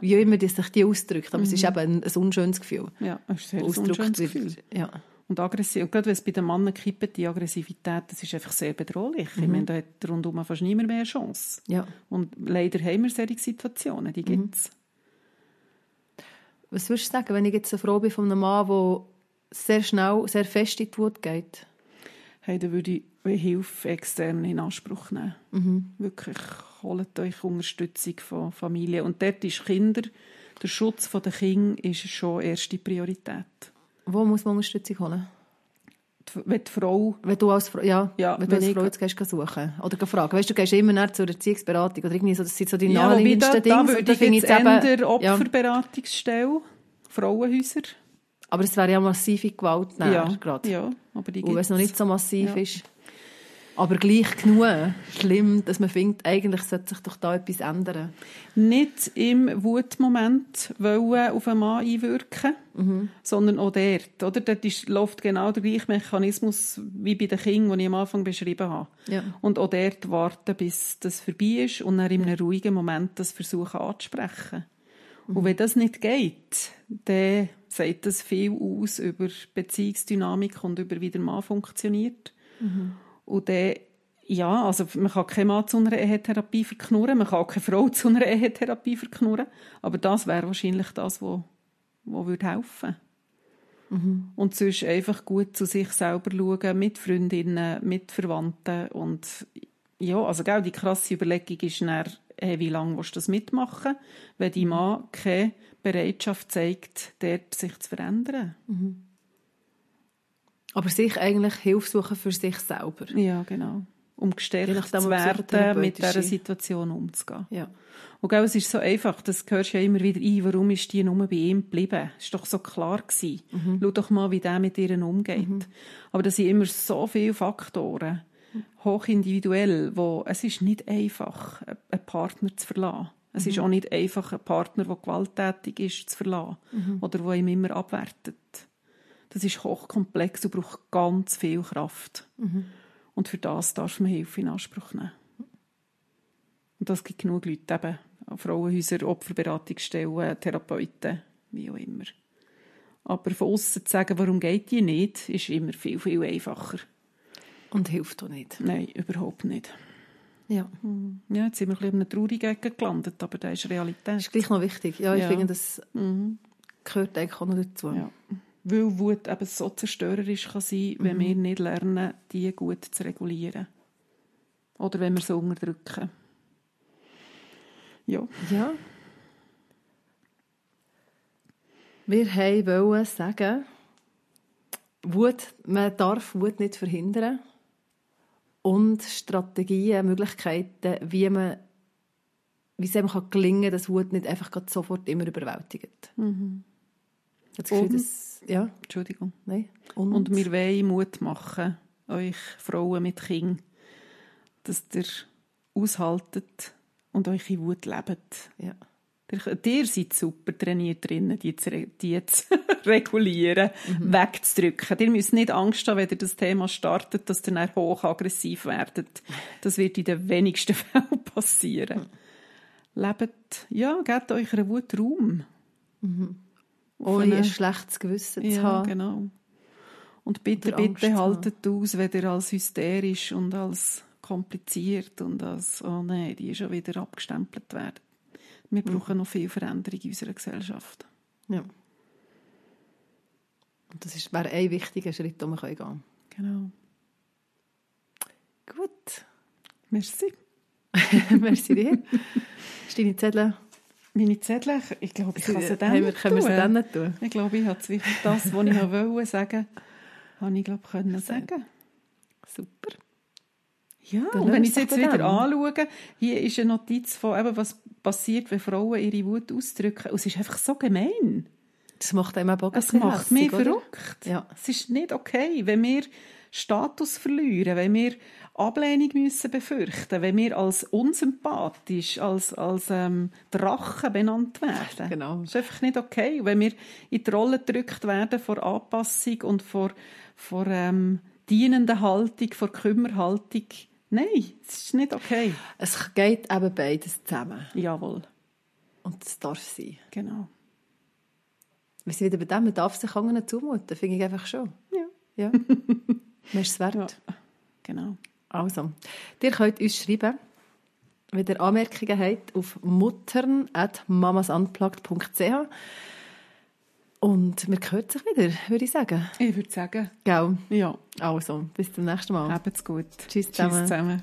Wie immer die sich die ausdrückt. Aber es ist eben ein, ein unschönes Gefühl. Ja, es ist ein unschönes. Gefühl. Ja. Und aggressiv. Und gerade wenn es bei den Männern kippt, die Aggressivität, das ist einfach sehr bedrohlich. Ich meine, da hat rundum fast niemand mehr eine Chance. Ja. Und leider haben wir solche Situationen, die gibt es. Was würdest du sagen, wenn ich jetzt eine Frau bin von einem Mann, der sehr schnell, sehr fest in die Wut geht? Hey, dann würde ich Hilfe extern in Anspruch nehmen. Wirklich, holt euch Unterstützung von Familie. Und dort ist Kinder, der Schutz der Kinder ist schon erste Priorität. Wo muss man Unterstützung holen? Wenn die Frau Wenn du als Frau, ja, Ja, wenn du wenn als ich- Frau jetzt gehst, gehst suchen oder fragen. Weißt du, du gehst immer näher zur Erziehungsberatung oder irgendwie so, das sind so die Ja, naheliegendsten Dinge. würde Und da jetzt ich jetzt eben- ja, Opferberatungsstelle, Frauenhäuser. aber es wäre ja massive Gewalt näher, Ja, gerade. ja, aber die Und wenn es noch nicht so massiv Ja. ist. Aber gleich genug schlimm, dass man findet, eigentlich sollte sich doch da etwas ändern. nicht im Wutmoment wollen auf einen Mann einwirken, Mhm. sondern auch dort. Oder? Dort ist, läuft genau der gleiche Mechanismus wie bei den Kindern, den ich am Anfang beschrieben habe. Ja. Und auch dort warten, bis das vorbei ist und dann in einem ruhigen Moment das versuchen anzusprechen. Mhm. Und wenn das nicht geht, dann sagt das viel aus über Beziehungsdynamik und über wie der Mann funktioniert. Mhm. Und dann, ja, also man kann keinen Mann zu einer Ehetherapie verknurren, man kann auch keine Frau zu einer Ehetherapie verknurren, aber das wäre wahrscheinlich das, was wo würde helfen Und sonst einfach gut zu sich selber schauen, mit Freundinnen, mit Verwandten und ja, also gell, die krasse Überlegung ist dann hey, wie lange willst du das mitmachen, wenn die Mann keine Bereitschaft zeigt, dort sich zu verändern. Mhm. Aber sich eigentlich Hilfe suchen für sich selber. Ja, genau. Um gestärkt zu werden, mit dieser Situation umzugehen. Ja. Und gell, es ist so einfach, das hörst du ja immer wieder ein, warum ist die nur bei ihm geblieben? Das war doch so klar gewesen. Mhm. Schau doch mal, wie der mit ihr umgeht. Mhm. Aber das sind immer so viele Faktoren, hochindividuell, wo es ist nicht einfach, einen Partner zu verlassen. Es mhm. ist auch nicht einfach, einen Partner, der gewalttätig ist, zu verlassen. Mhm. Oder der ihm immer abwertet. Das ist hochkomplex und braucht ganz viel Kraft. Mhm. Und für das darf man Hilfe in Anspruch nehmen. Und das gibt genug Leute, eben Frauenhäuser, Opferberatungsstellen, Therapeuten, wie auch immer. Aber von außen zu sagen, warum geht die nicht, ist immer viel, viel einfacher. Und hilft auch nicht. Nein, überhaupt nicht. Ja. Hm. ja jetzt sind wir ein bisschen in einer traurigen Ecke gelandet, aber das ist Realität. Das ist gleich noch wichtig. Ja, ich ja. finde, das mhm. gehört eigentlich auch noch dazu. Ja. Weil Wut eben so zerstörerisch kann sein, wenn mhm. wir nicht lernen, die gut zu regulieren. Oder wenn wir sie unterdrücken. Ja. Ja. Wir wollen sagen, Wut, man darf Wut nicht verhindern. Und Strategien, Möglichkeiten, wie man wie es eben gelingen kann, dass Wut nicht einfach sofort immer überwältigt. Mhm. Das Gefühl, und, ja. Entschuldigung. Nein. Und, und wir wollen Mut machen, euch Frauen mit Kindern, dass ihr aushaltet, und eure Wut lebt. Ja. Ihr, ihr seid super trainiert drinnen, die zu, die zu regulieren, mhm. wegzudrücken. Ihr müsst nicht Angst haben, wenn ihr das Thema startet, dass ihr dann hochaggressiv werdet. Das wird in den wenigsten Fällen passieren. Mhm. Lebt, ja, gebt eurer Wut Raum. Mhm. Ohne ein schlechtes Gewissen ja, zu haben. genau. Und bitte, bitte haltet aus, wenn ihr als hysterisch und als kompliziert und als, oh nein, die schon wieder abgestempelt werden. Wir mhm. brauchen noch viel Veränderung in unserer Gesellschaft. Ja. Und das wäre ein wichtiger Schritt, den wir gehen können. Genau. Gut. Merci. Merci dir. Ist deine Zettel? Meine Zettel? Ich glaube, ich kann sie dann nicht können tun. Wir dann nicht tun. Ich glaube, ich habe das, was ich wollte sagen, habe ich glaube, können sagen. Super. Ja, Dann und wenn ich es jetzt wieder anschaue, hier ist eine Notiz von, eben, was passiert, wenn Frauen ihre Wut ausdrücken. Und es ist einfach so gemein. Das macht einem auch Es macht mich verrückt. Ja. Es ist nicht okay, wenn wir Status verlieren, wenn wir Ablehnung müssen befürchten, wenn wir als unsympathisch, als, als ähm, Drachen benannt werden. Genau. Das ist einfach nicht okay. Wenn wir in die Rolle gedrückt werden vor Anpassung und vor, vor ähm, dienender Haltung, vor Kümmerhaltung, Nein, es ist nicht okay. Es geht eben beides zusammen. Jawohl. Und es darf sein. Genau. Wir sind wieder bei dem, man darf sich anderen zumuten, finde ich einfach schon. Ja. Ja. man ist es wert. Ja. Genau. Also, ihr könnt uns schreiben, wenn ihr Anmerkungen habt, auf muttern.mamasunplugged.ch und wir hören sich wieder, würde ich sagen. Ich würde sagen. Gell? Ja. Also, bis zum nächsten Mal. Habt's gut. Tschüss zusammen. Tschüss zusammen.